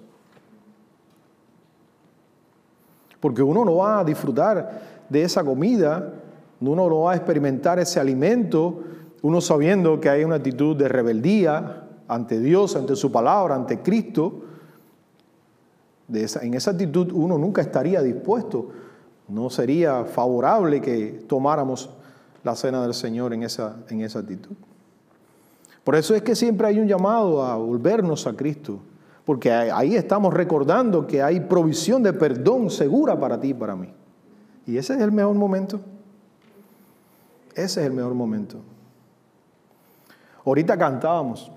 A: Porque uno no va a disfrutar de esa comida, uno no va a experimentar ese alimento, uno sabiendo que hay una actitud de rebeldía ante Dios, ante su palabra, ante Cristo. En esa actitud uno nunca estaría dispuesto, no sería favorable que tomáramos la cena del Señor en esa, en esa actitud. Por eso es que siempre hay un llamado a volvernos a Cristo, porque ahí estamos recordando que hay provisión de perdón segura para ti y para mí. Y ese es el mejor momento. Ese es el mejor momento. Ahorita cantábamos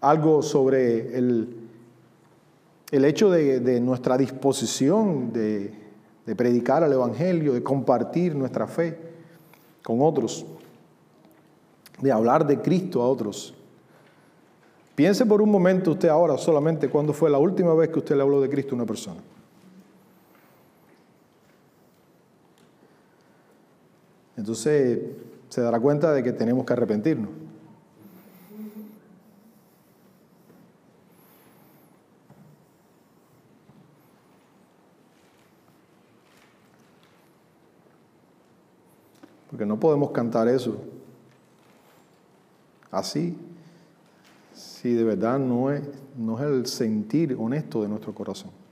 A: algo sobre el, el hecho de, nuestra disposición de, de predicar al Evangelio, de compartir nuestra fe con otros de hablar de Cristo a otros. Piense por un momento usted ahora solamente cuándo fue la última vez que usted le habló de Cristo a una persona. Entonces se dará cuenta de que tenemos que arrepentirnos. Porque no podemos cantar eso así si de verdad no es, no es el sentir honesto de nuestro corazón.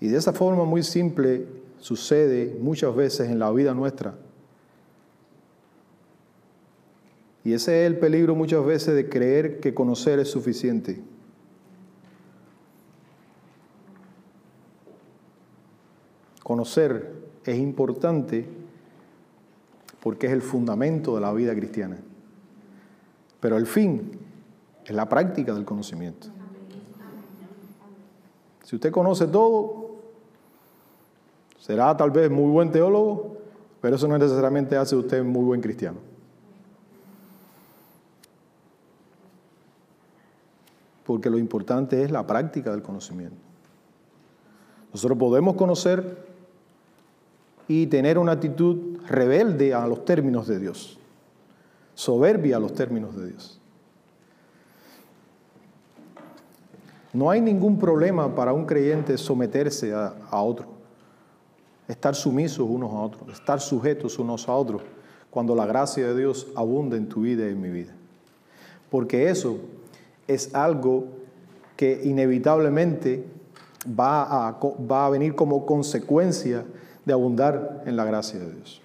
A: Y de esa forma muy simple sucede muchas veces en la vida nuestra. Y ese es el peligro muchas veces de creer que conocer es suficiente. Conocer es importante porque es el fundamento de la vida cristiana. Pero el fin es la práctica del conocimiento. Si usted conoce todo, será tal vez muy buen teólogo, pero eso no necesariamente hace usted muy buen cristiano. Porque lo importante es la práctica del conocimiento. Nosotros podemos conocer y tener una actitud rebelde a los términos de Dios, soberbia a los términos de Dios. No hay ningún problema para un creyente someterse a, a otro, estar sumisos unos a otros, estar sujetos unos a otros, cuando la gracia de Dios abunda en tu vida y en mi vida. Porque eso es algo que inevitablemente va a, va a venir como consecuencia de abundar en la gracia de Dios.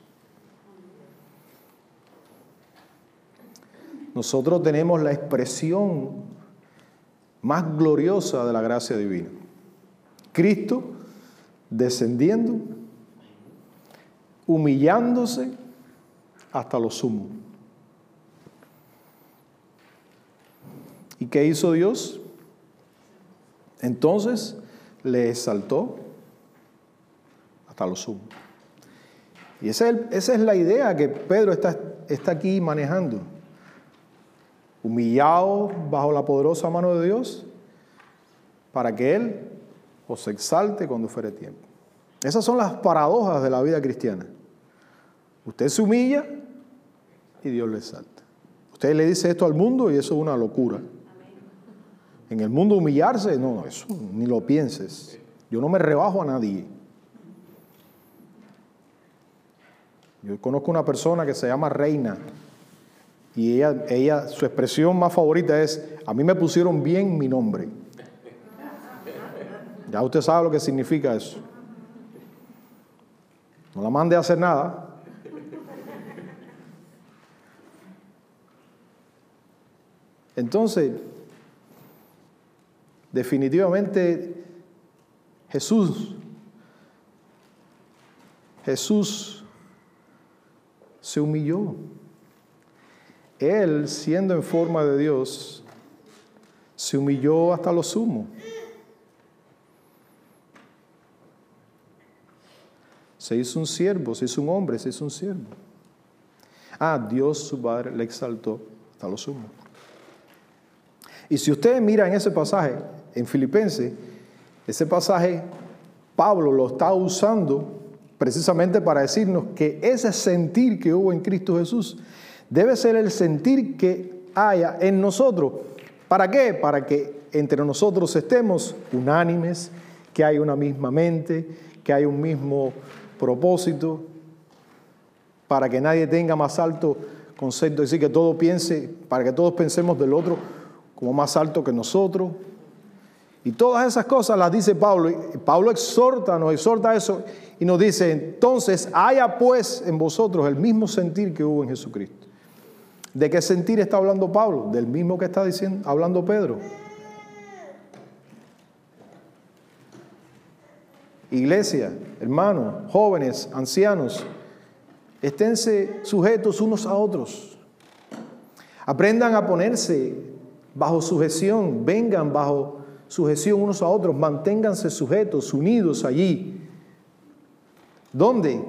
A: Nosotros tenemos la expresión más gloriosa de la gracia divina. Cristo descendiendo, humillándose hasta lo sumo. ¿Y qué hizo Dios? Entonces le exaltó hasta lo sumo. Y esa es, la idea que Pedro está, está aquí manejando. Humillado bajo la poderosa mano de Dios para que Él os exalte cuando fuere tiempo. Esas son las paradojas de la vida cristiana. Usted se humilla y Dios le exalta. Usted le dice esto al mundo y eso es una locura. En el mundo humillarse, no, eso ni lo pienses. Yo no me rebajo a nadie. Yo conozco una persona que se llama Reina y ella, ella, su expresión más favorita es, a mí me pusieron bien mi nombre. Ya usted sabe lo que significa eso. No la mande a hacer nada. Entonces, definitivamente Jesús, Jesús se humilló. Él, siendo en forma de Dios, se humilló hasta lo sumo. Se hizo un siervo, se hizo un hombre, se hizo un siervo. Ah, Dios su Padre le exaltó hasta lo sumo. Y si ustedes miran ese pasaje en Filipenses, ese pasaje Pablo lo está usando precisamente para decirnos que ese sentir que hubo en Cristo Jesús debe ser el sentir que haya en nosotros. ¿Para qué? Para que entre nosotros estemos unánimes, que hay una misma mente, que hay un mismo propósito, para que nadie tenga más alto concepto, es decir, que todo piense, para que todos pensemos del otro como más alto que nosotros. Y todas esas cosas las dice Pablo. Pablo exhorta, nos exhorta eso y nos dice, entonces haya pues en vosotros el mismo sentir que hubo en Jesucristo. ¿De qué sentir está hablando Pablo? Del mismo que está diciendo, hablando Pedro. Iglesia, hermanos, jóvenes, ancianos, esténse sujetos unos a otros. Aprendan a ponerse bajo sujeción, vengan bajo sujeción unos a otros, manténganse sujetos, unidos allí. ¿Dónde?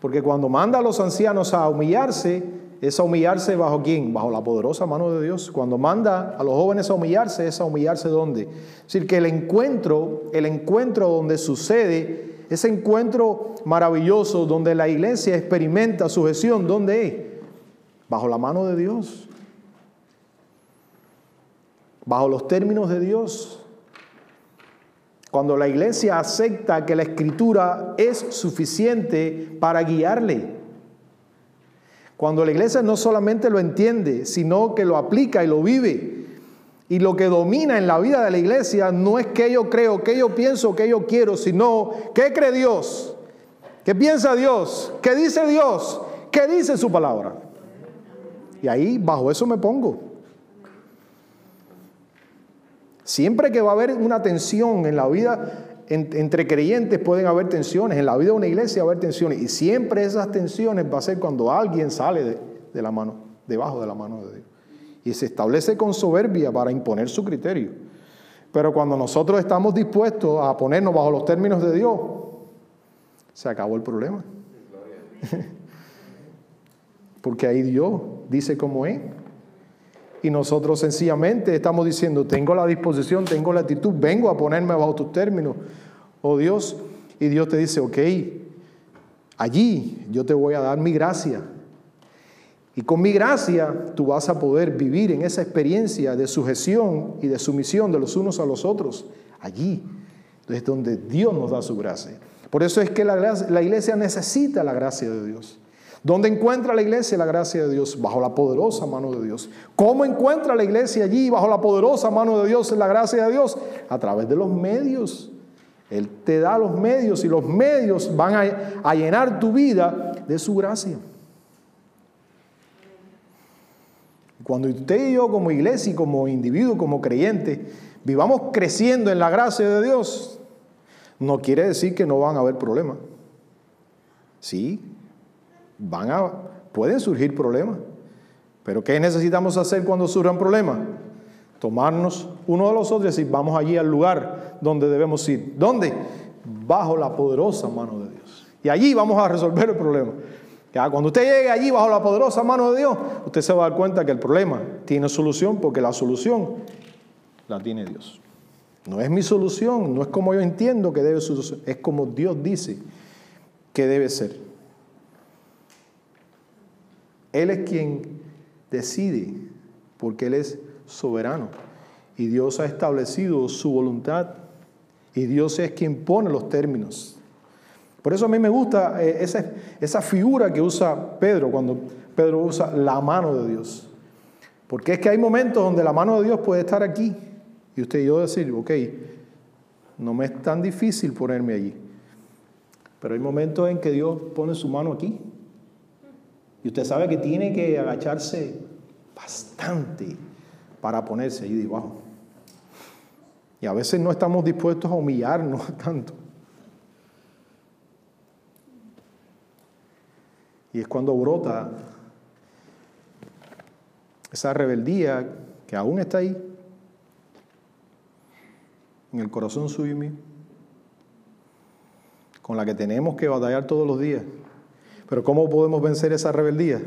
A: Porque cuando manda a los ancianos a humillarse, es a humillarse bajo quién? Bajo la poderosa mano de Dios. Cuando manda a los jóvenes a humillarse, es a humillarse dónde? Es decir, que el encuentro, el encuentro donde sucede, ese encuentro maravilloso donde la iglesia experimenta sujeción, ¿dónde es? Bajo la mano de Dios. Bajo los términos de Dios. Cuando la iglesia acepta que la escritura es suficiente para guiarle. Cuando la iglesia no solamente lo entiende, sino que lo aplica y lo vive. Y lo que domina en la vida de la iglesia no es que yo creo, que yo pienso, que yo quiero, sino qué cree Dios, qué piensa Dios, qué dice Dios, qué dice su palabra. Y ahí bajo eso me pongo. Siempre que va a haber una tensión en la vida entre creyentes pueden haber tensiones, en la vida de una iglesia va a haber tensiones, y siempre esas tensiones va a ser cuando alguien sale de, la mano, debajo de la mano de Dios, y se establece con soberbia para imponer su criterio. Pero cuando nosotros estamos dispuestos a ponernos bajo los términos de Dios, se acabó el problema. Porque ahí Dios dice cómo es. Y nosotros sencillamente estamos diciendo, tengo la disposición, tengo la actitud, vengo a ponerme bajo tus términos, oh Dios. Y Dios te dice, ok, allí yo te voy a dar mi gracia. Y con mi gracia tú vas a poder vivir en esa experiencia de sujeción y de sumisión de los unos a los otros. Allí es donde Dios nos da su gracia. Por eso es que la, la iglesia necesita la gracia de Dios. ¿Dónde encuentra la iglesia la gracia de Dios? Bajo la poderosa mano de Dios. ¿Cómo encuentra la iglesia allí bajo la poderosa mano de Dios la gracia de Dios? A través de los medios. Él te da los medios y los medios van a, llenar tu vida de su gracia. Cuando usted y yo como iglesia y como individuo, como creyente, vivamos creciendo en la gracia de Dios, no quiere decir que no van a haber problemas. Sí, van a, pueden surgir problemas. Pero ¿qué necesitamos hacer cuando surjan problemas? Tomarnos uno de los otros y decir, vamos allí al lugar donde debemos ir. ¿Dónde? Bajo la poderosa mano de Dios. Y allí vamos a resolver el problema. Cuando usted llegue allí bajo la poderosa mano de Dios, usted se va a dar cuenta que el problema tiene solución porque la solución la tiene Dios. No es mi solución, no es como yo entiendo que debe ser, es como Dios dice que debe ser. Él es quien decide porque Él es soberano y Dios ha establecido su voluntad y Dios es quien pone los términos. Por eso a mí me gusta eh, esa, esa figura que usa Pedro cuando Pedro usa la mano de Dios. Porque es que hay momentos donde la mano de Dios puede estar aquí y usted y yo decir, ok, no me es tan difícil ponerme allí. Pero hay momentos en que Dios pone su mano aquí. Y usted sabe que tiene que agacharse bastante para ponerse allí debajo. Y a veces no estamos dispuestos a humillarnos tanto. Y es cuando brota esa rebeldía que aún está ahí, en el corazón suyo y mío, con la que tenemos que batallar todos los días. Pero ¿cómo podemos vencer esa rebeldía?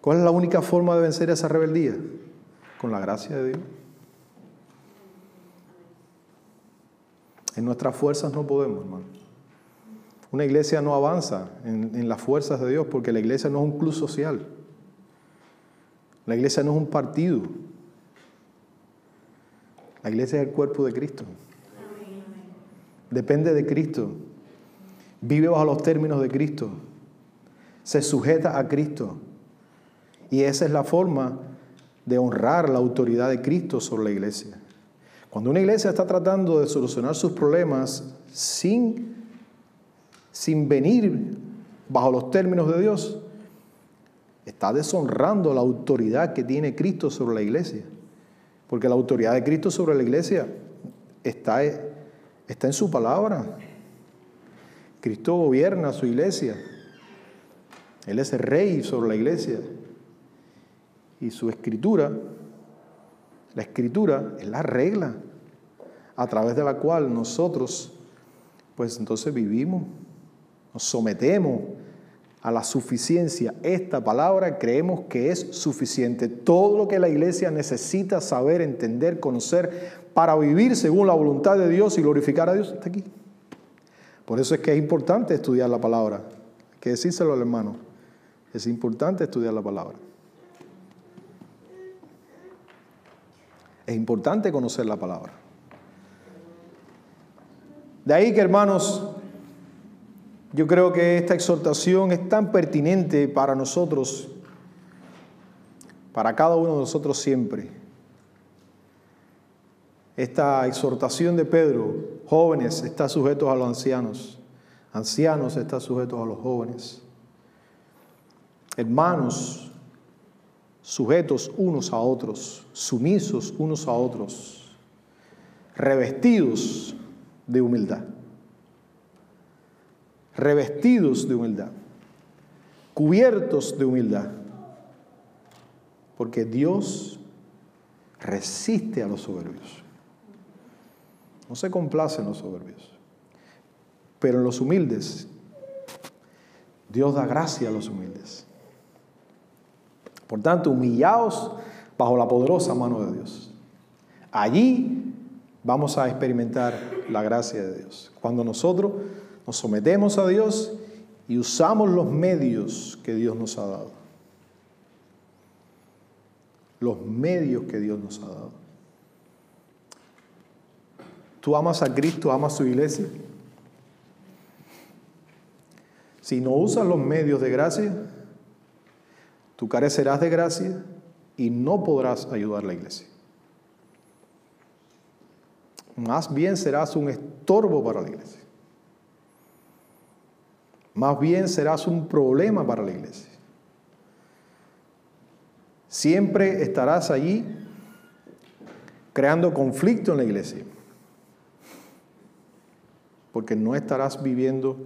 A: ¿Cuál es la única forma de vencer esa rebeldía? Con la gracia de Dios. En nuestras fuerzas no podemos, hermano. Una iglesia no avanza en, en, las fuerzas de Dios porque la iglesia no es un club social. La iglesia no es un partido. La iglesia es el cuerpo de Cristo. Depende de Cristo. Vive bajo los términos de Cristo. Se sujeta a Cristo. Y esa es la forma de honrar la autoridad de Cristo sobre la iglesia. Cuando una iglesia está tratando de solucionar sus problemas sin, sin venir bajo los términos de Dios, está deshonrando la autoridad que tiene Cristo sobre la iglesia. Porque la autoridad de Cristo sobre la iglesia está, está en su palabra. Cristo gobierna su iglesia. Él es el rey sobre la iglesia. Y su escritura, la escritura es la regla a través de la cual nosotros, pues entonces vivimos, nos sometemos a la suficiencia. Esta palabra creemos que es suficiente. Todo lo que la iglesia necesita saber, entender, conocer para vivir según la voluntad de Dios y glorificar a Dios está aquí. Por eso es que es importante estudiar la palabra. Hay que decírselo al hermano. Es importante estudiar la palabra. Es importante conocer la palabra. De ahí que hermanos, yo creo que esta exhortación es tan pertinente para nosotros, para cada uno de nosotros siempre. Esta exhortación de Pedro, jóvenes, está sujetos a los ancianos, ancianos está sujetos a los jóvenes, hermanos, sujetos unos a otros, sumisos unos a otros, revestidos de humildad. Revestidos de humildad, cubiertos de humildad, porque Dios resiste a los soberbios. No se complace en los soberbios, pero en los humildes, Dios da gracia a los humildes. Por tanto, humillaos bajo la poderosa mano de Dios. Allí vamos a experimentar la gracia de Dios. Cuando nosotros nos sometemos a Dios y usamos los medios que Dios nos ha dado. Los medios que Dios nos ha dado. Tú amas a Cristo, amas a su iglesia. Si no usas los medios de gracia, tú carecerás de gracia y no podrás ayudar a la iglesia. Más bien serás un estorbo para la iglesia. Más bien serás un problema para la iglesia. Siempre estarás allí creando conflicto en la iglesia. Porque no estarás viviendo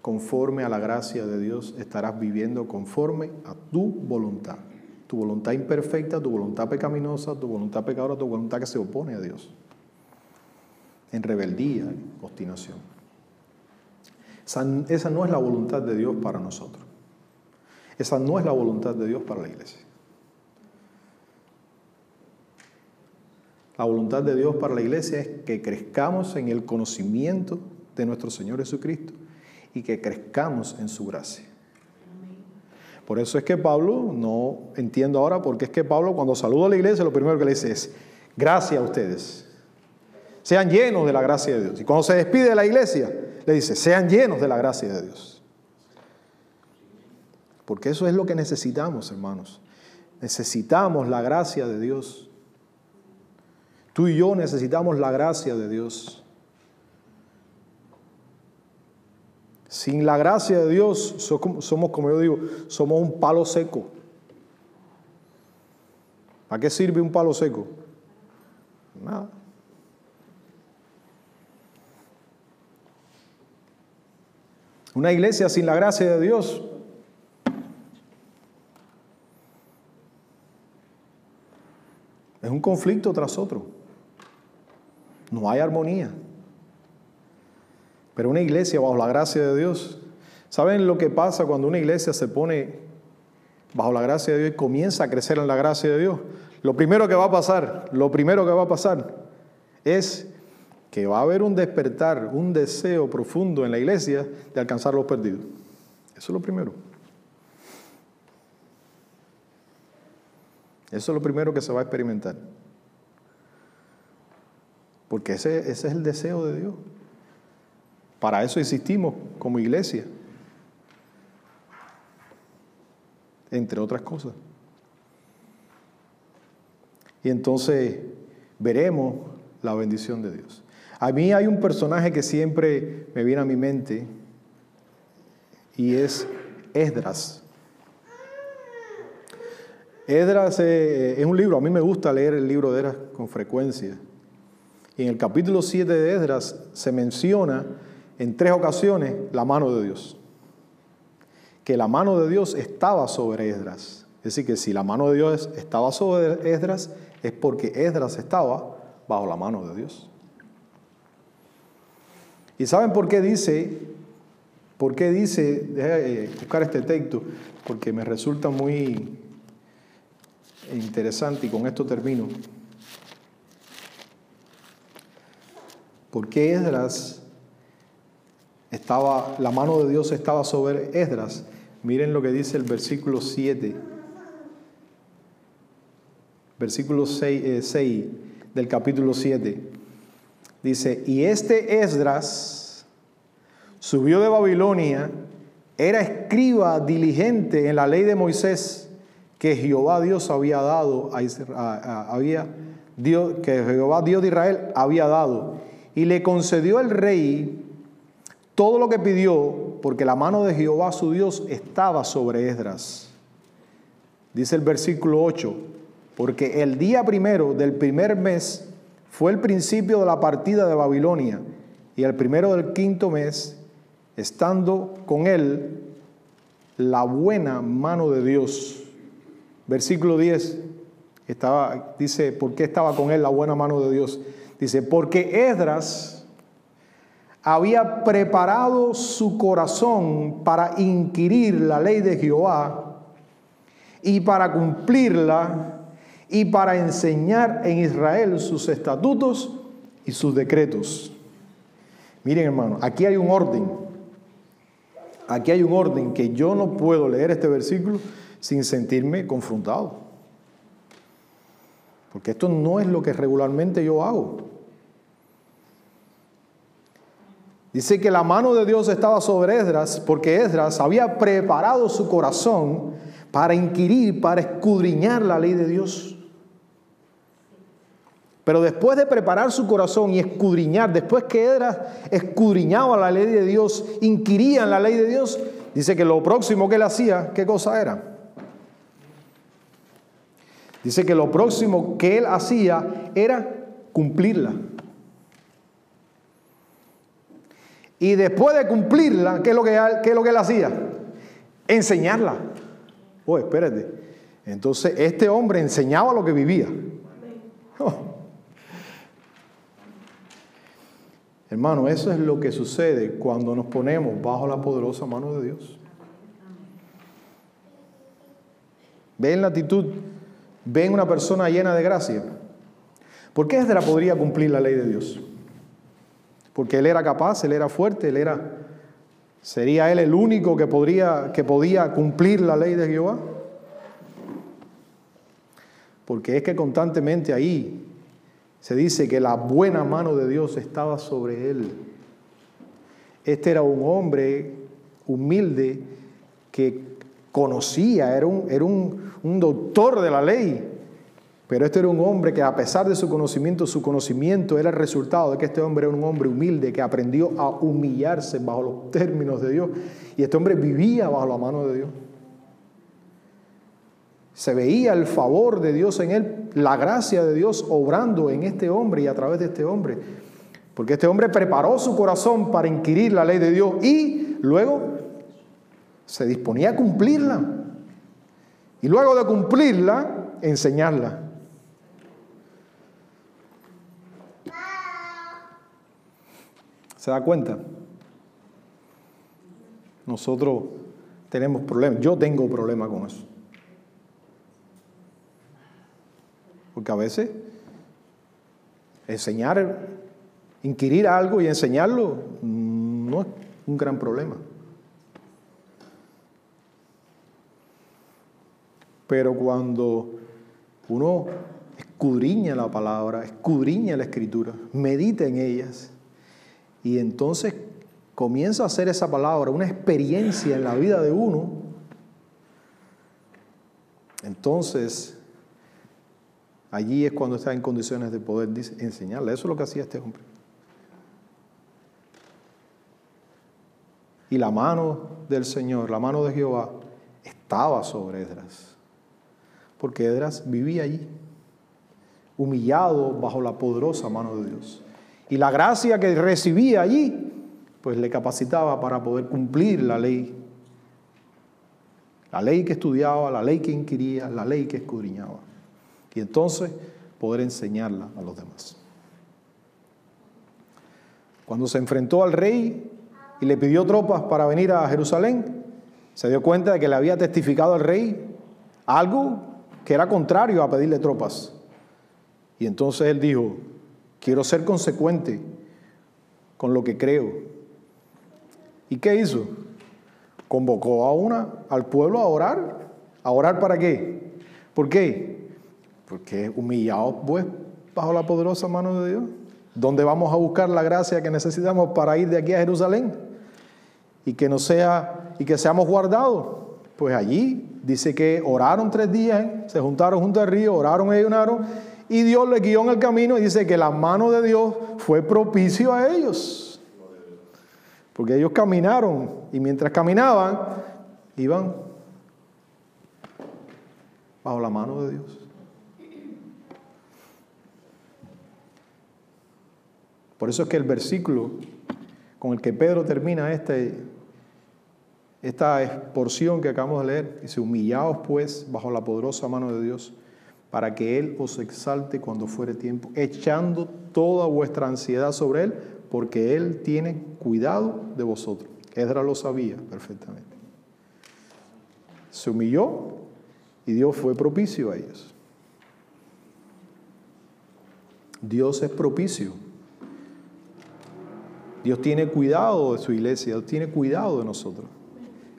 A: conforme a la gracia de Dios, estarás viviendo conforme a tu voluntad. Tu voluntad imperfecta, tu voluntad pecaminosa, tu voluntad pecadora, tu voluntad que se opone a Dios. En rebeldía, en obstinación. esa no es la voluntad de Dios para nosotros. Esa no es la voluntad de Dios para la iglesia. La voluntad de Dios para la iglesia es que crezcamos en el conocimiento de nuestro Señor Jesucristo y que crezcamos en su gracia. Por eso es que Pablo, no entiendo ahora por qué es que Pablo cuando saluda a la iglesia lo primero que le dice es, gracias a ustedes. Sean llenos de la gracia de Dios. Y cuando se despide de la iglesia, le dice, sean llenos de la gracia de Dios. Porque eso es lo que necesitamos, hermanos. Necesitamos la gracia de Dios. Tú y yo necesitamos la gracia de Dios. Sin la gracia de Dios somos, como yo digo, somos un palo seco. ¿Para qué sirve un palo seco? Nada. Una iglesia sin la gracia de Dios es un conflicto tras otro. No hay armonía. Pero una iglesia bajo la gracia de Dios, ¿saben lo que pasa cuando una iglesia se pone bajo la gracia de Dios y comienza a crecer en la gracia de Dios? Lo primero que va a pasar, lo primero que va a pasar es que va a haber un despertar, un deseo profundo en la iglesia de alcanzar los perdidos. Eso es lo primero. Eso es lo primero que se va a experimentar. Porque ese, ese es el deseo de Dios. Para eso existimos como iglesia. Entre otras cosas. Y entonces veremos la bendición de Dios. A mí hay un personaje que siempre me viene a mi mente y es Esdras. Esdras eh, es un libro, a mí me gusta leer el libro de Esdras con frecuencia. Y en el capítulo 7 de Esdras se menciona en tres ocasiones la mano de Dios. Que la mano de Dios estaba sobre Esdras. Es decir, que si la mano de Dios estaba sobre Esdras, es porque Esdras estaba bajo la mano de Dios. ¿Y saben por qué dice? ¿Por qué dice? Deja buscar este texto, porque me resulta muy interesante y con esto termino. ¿Por qué Esdras estaba, la mano de Dios estaba sobre Esdras? Miren lo que dice el versículo 7. Versículo 6, eh, del capítulo 7. Dice, y este Esdras subió de Babilonia, era escriba diligente en la ley de Moisés que Jehová Dios había dado a, Dios, que Jehová Dios de Israel había dado y le concedió el rey todo lo que pidió, porque la mano de Jehová su Dios estaba sobre Esdras. Dice el versículo 8, porque el día primero del primer mes fue el principio de la partida de Babilonia, y el primero del quinto mes, estando con él la buena mano de Dios. Versículo 10, estaba, dice, ¿por qué estaba con él la buena mano de Dios? Dice, porque Esdras había preparado su corazón para inquirir la ley de Jehová y para cumplirla y para enseñar en Israel sus estatutos y sus decretos. Miren hermano, aquí hay un orden. Aquí hay un orden que yo no puedo leer este versículo sin sentirme confrontado. Porque esto no es lo que regularmente yo hago. Dice que la mano de Dios estaba sobre Esdras porque Esdras había preparado su corazón para inquirir, para escudriñar la ley de Dios. Pero después de preparar su corazón y escudriñar, después que Esdras escudriñaba la ley de Dios, inquiría en la ley de Dios, dice que lo próximo que él hacía, ¿qué cosa era? Dice que lo próximo que él hacía era cumplirla. Y después de cumplirla, ¿qué es lo que, qué es lo que él hacía? Enseñarla. Oh, espérate. Entonces, este hombre enseñaba lo que vivía. Hermano, eso es lo que sucede cuando nos ponemos bajo la poderosa mano de Dios. Ven la actitud, ven una persona llena de gracia. ¿Por qué Esdras podría cumplir la ley de Dios? Porque él era capaz, él era fuerte, él era sería él el único que podría podía cumplir la ley de Jehová. Porque es que constantemente ahí se dice que la buena mano de Dios estaba sobre él. Este era un hombre humilde que conocía, era un, era un, un doctor de la ley. Pero este era un hombre que a pesar de su conocimiento, su conocimiento era el resultado de que este hombre era un hombre humilde que aprendió a humillarse bajo los términos de Dios. Y este hombre vivía bajo la mano de Dios. Se veía el favor de Dios en él, la gracia de Dios obrando en este hombre y a través de este hombre. Porque este hombre preparó su corazón para inquirir la ley de Dios y luego se disponía a cumplirla. Y luego de cumplirla, enseñarla. ¿Se da cuenta? Nosotros tenemos problemas. Yo tengo problemas con eso. Porque a veces enseñar, inquirir algo y enseñarlo mm, no es un gran problema. Pero cuando uno escudriña la palabra, escudriña la escritura, medita en ellas y entonces comienza a hacer esa palabra una experiencia en la vida de uno, entonces Allí es cuando está en condiciones de poder enseñarle. Eso es lo que hacía este hombre. Y la mano del Señor, la mano de Jehová, estaba sobre Edras. Porque Edras vivía allí, humillado bajo la poderosa mano de Dios. Y la gracia que recibía allí, pues le capacitaba para poder cumplir la ley. La ley que estudiaba, la ley que inquiría, la ley que escudriñaba y entonces poder enseñarla a los demás. Cuando se enfrentó al rey y le pidió tropas para venir a Jerusalén, se dio cuenta de que le había testificado al rey algo que era contrario a pedirle tropas. Y entonces él dijo, quiero ser consecuente con lo que creo. ¿Y qué hizo? Convocó a una, al pueblo a orar. ¿A orar para qué? ¿Por qué? Porque humillados pues bajo la poderosa mano de Dios. ¿Dónde vamos a buscar la gracia que necesitamos para ir de aquí a Jerusalén? Y que no sea y que seamos guardados. Pues allí dice que oraron tres días, se juntaron junto al río, oraron y ayunaron, y Dios les guió en el camino y dice que la mano de Dios fue propicio a ellos. Porque ellos caminaron y mientras caminaban iban bajo la mano de Dios. Por eso es que el versículo con el que Pedro termina este, esta porción que acabamos de leer, dice, humillaos pues bajo la poderosa mano de Dios, para que Él os exalte cuando fuere tiempo, echando toda vuestra ansiedad sobre Él, porque Él tiene cuidado de vosotros. Edra lo sabía perfectamente. Se humilló y Dios fue propicio a ellos. Dios es propicio Dios tiene cuidado de su iglesia, Dios tiene cuidado de nosotros.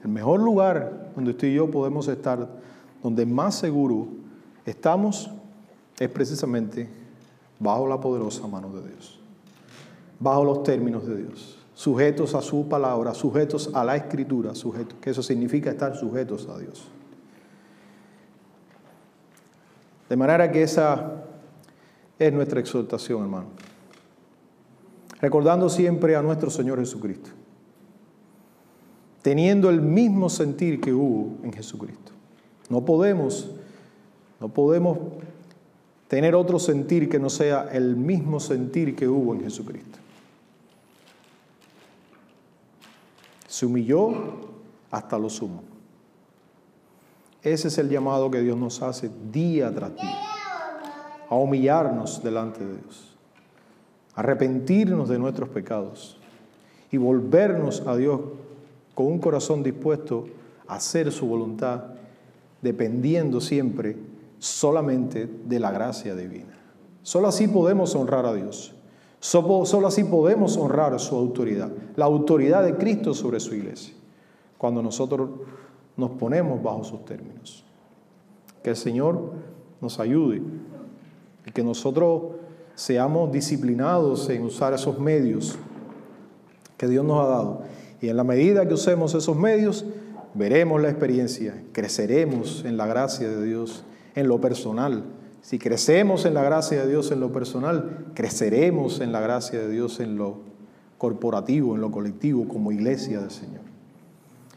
A: El mejor lugar donde usted y yo podemos estar, donde más seguro estamos, es precisamente bajo la poderosa mano de Dios, bajo los términos de Dios, sujetos a su palabra, sujetos a la escritura, sujetos, que eso significa estar sujetos a Dios. De manera que esa es nuestra exhortación, hermano recordando siempre a nuestro Señor Jesucristo, teniendo el mismo sentir que hubo en Jesucristo. No podemos, no podemos tener otro sentir que no sea el mismo sentir que hubo en Jesucristo. Se humilló hasta lo sumo. Ese es el llamado que Dios nos hace día tras día. A humillarnos delante de Dios. Arrepentirnos de nuestros pecados. Y volvernos a Dios con un corazón dispuesto a hacer su voluntad, dependiendo siempre solamente de la gracia divina. Solo así podemos honrar a Dios. Solo, así podemos honrar su autoridad, la autoridad de Cristo sobre su iglesia, cuando nosotros nos ponemos bajo sus términos. Que el Señor nos ayude y que nosotros seamos disciplinados en usar esos medios que Dios nos ha dado. Y en la medida que usemos esos medios, veremos la experiencia, creceremos en la gracia de Dios en lo personal. Si crecemos en la gracia de Dios en lo personal, creceremos en la gracia de Dios en lo corporativo, en lo colectivo, como iglesia del Señor.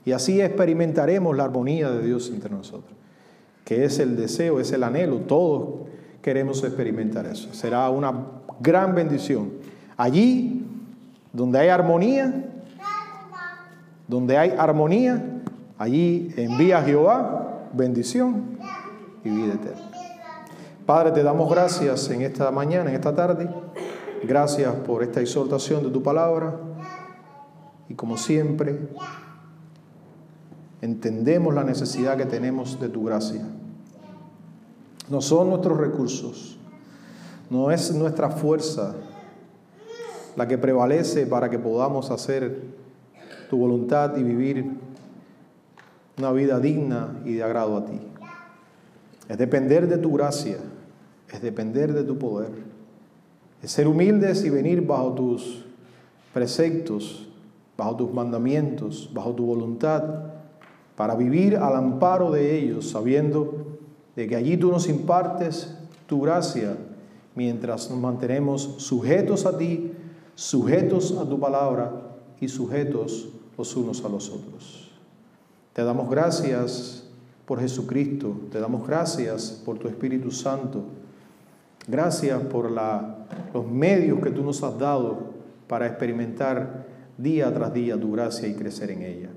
A: Y así experimentaremos la armonía de Dios entre nosotros, que es el deseo, es el anhelo. Todos queremos experimentar eso. Será una gran bendición. Allí donde hay armonía, donde hay armonía, allí envía Jehová bendición y vida eterna. Padre, te damos gracias en esta mañana, en esta tarde. Gracias por esta exhortación de tu palabra. Y como siempre, entendemos la necesidad que tenemos de tu gracia. No son nuestros recursos, no es nuestra fuerza la que prevalece para que podamos hacer tu voluntad y vivir una vida digna y de agrado a ti. Es depender de tu gracia, es depender de tu poder, es ser humildes y venir bajo tus preceptos, bajo tus mandamientos, bajo tu voluntad para vivir al amparo de ellos, sabiendo de que allí tú nos impartes tu gracia mientras nos mantenemos sujetos a ti, sujetos a tu palabra y sujetos unos a los otros. Te damos gracias por Jesucristo, te damos gracias por tu Espíritu Santo, gracias por los medios que tú nos has dado para experimentar día tras día tu gracia y crecer en ella.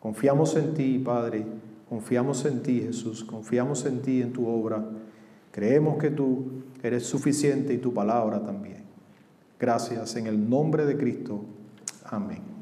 A: Confiamos en ti, Padre, confiamos en ti, Jesús, confiamos en ti, en tu obra. Creemos que tú eres suficiente y tu palabra también. Gracias en el nombre de Cristo. Amén.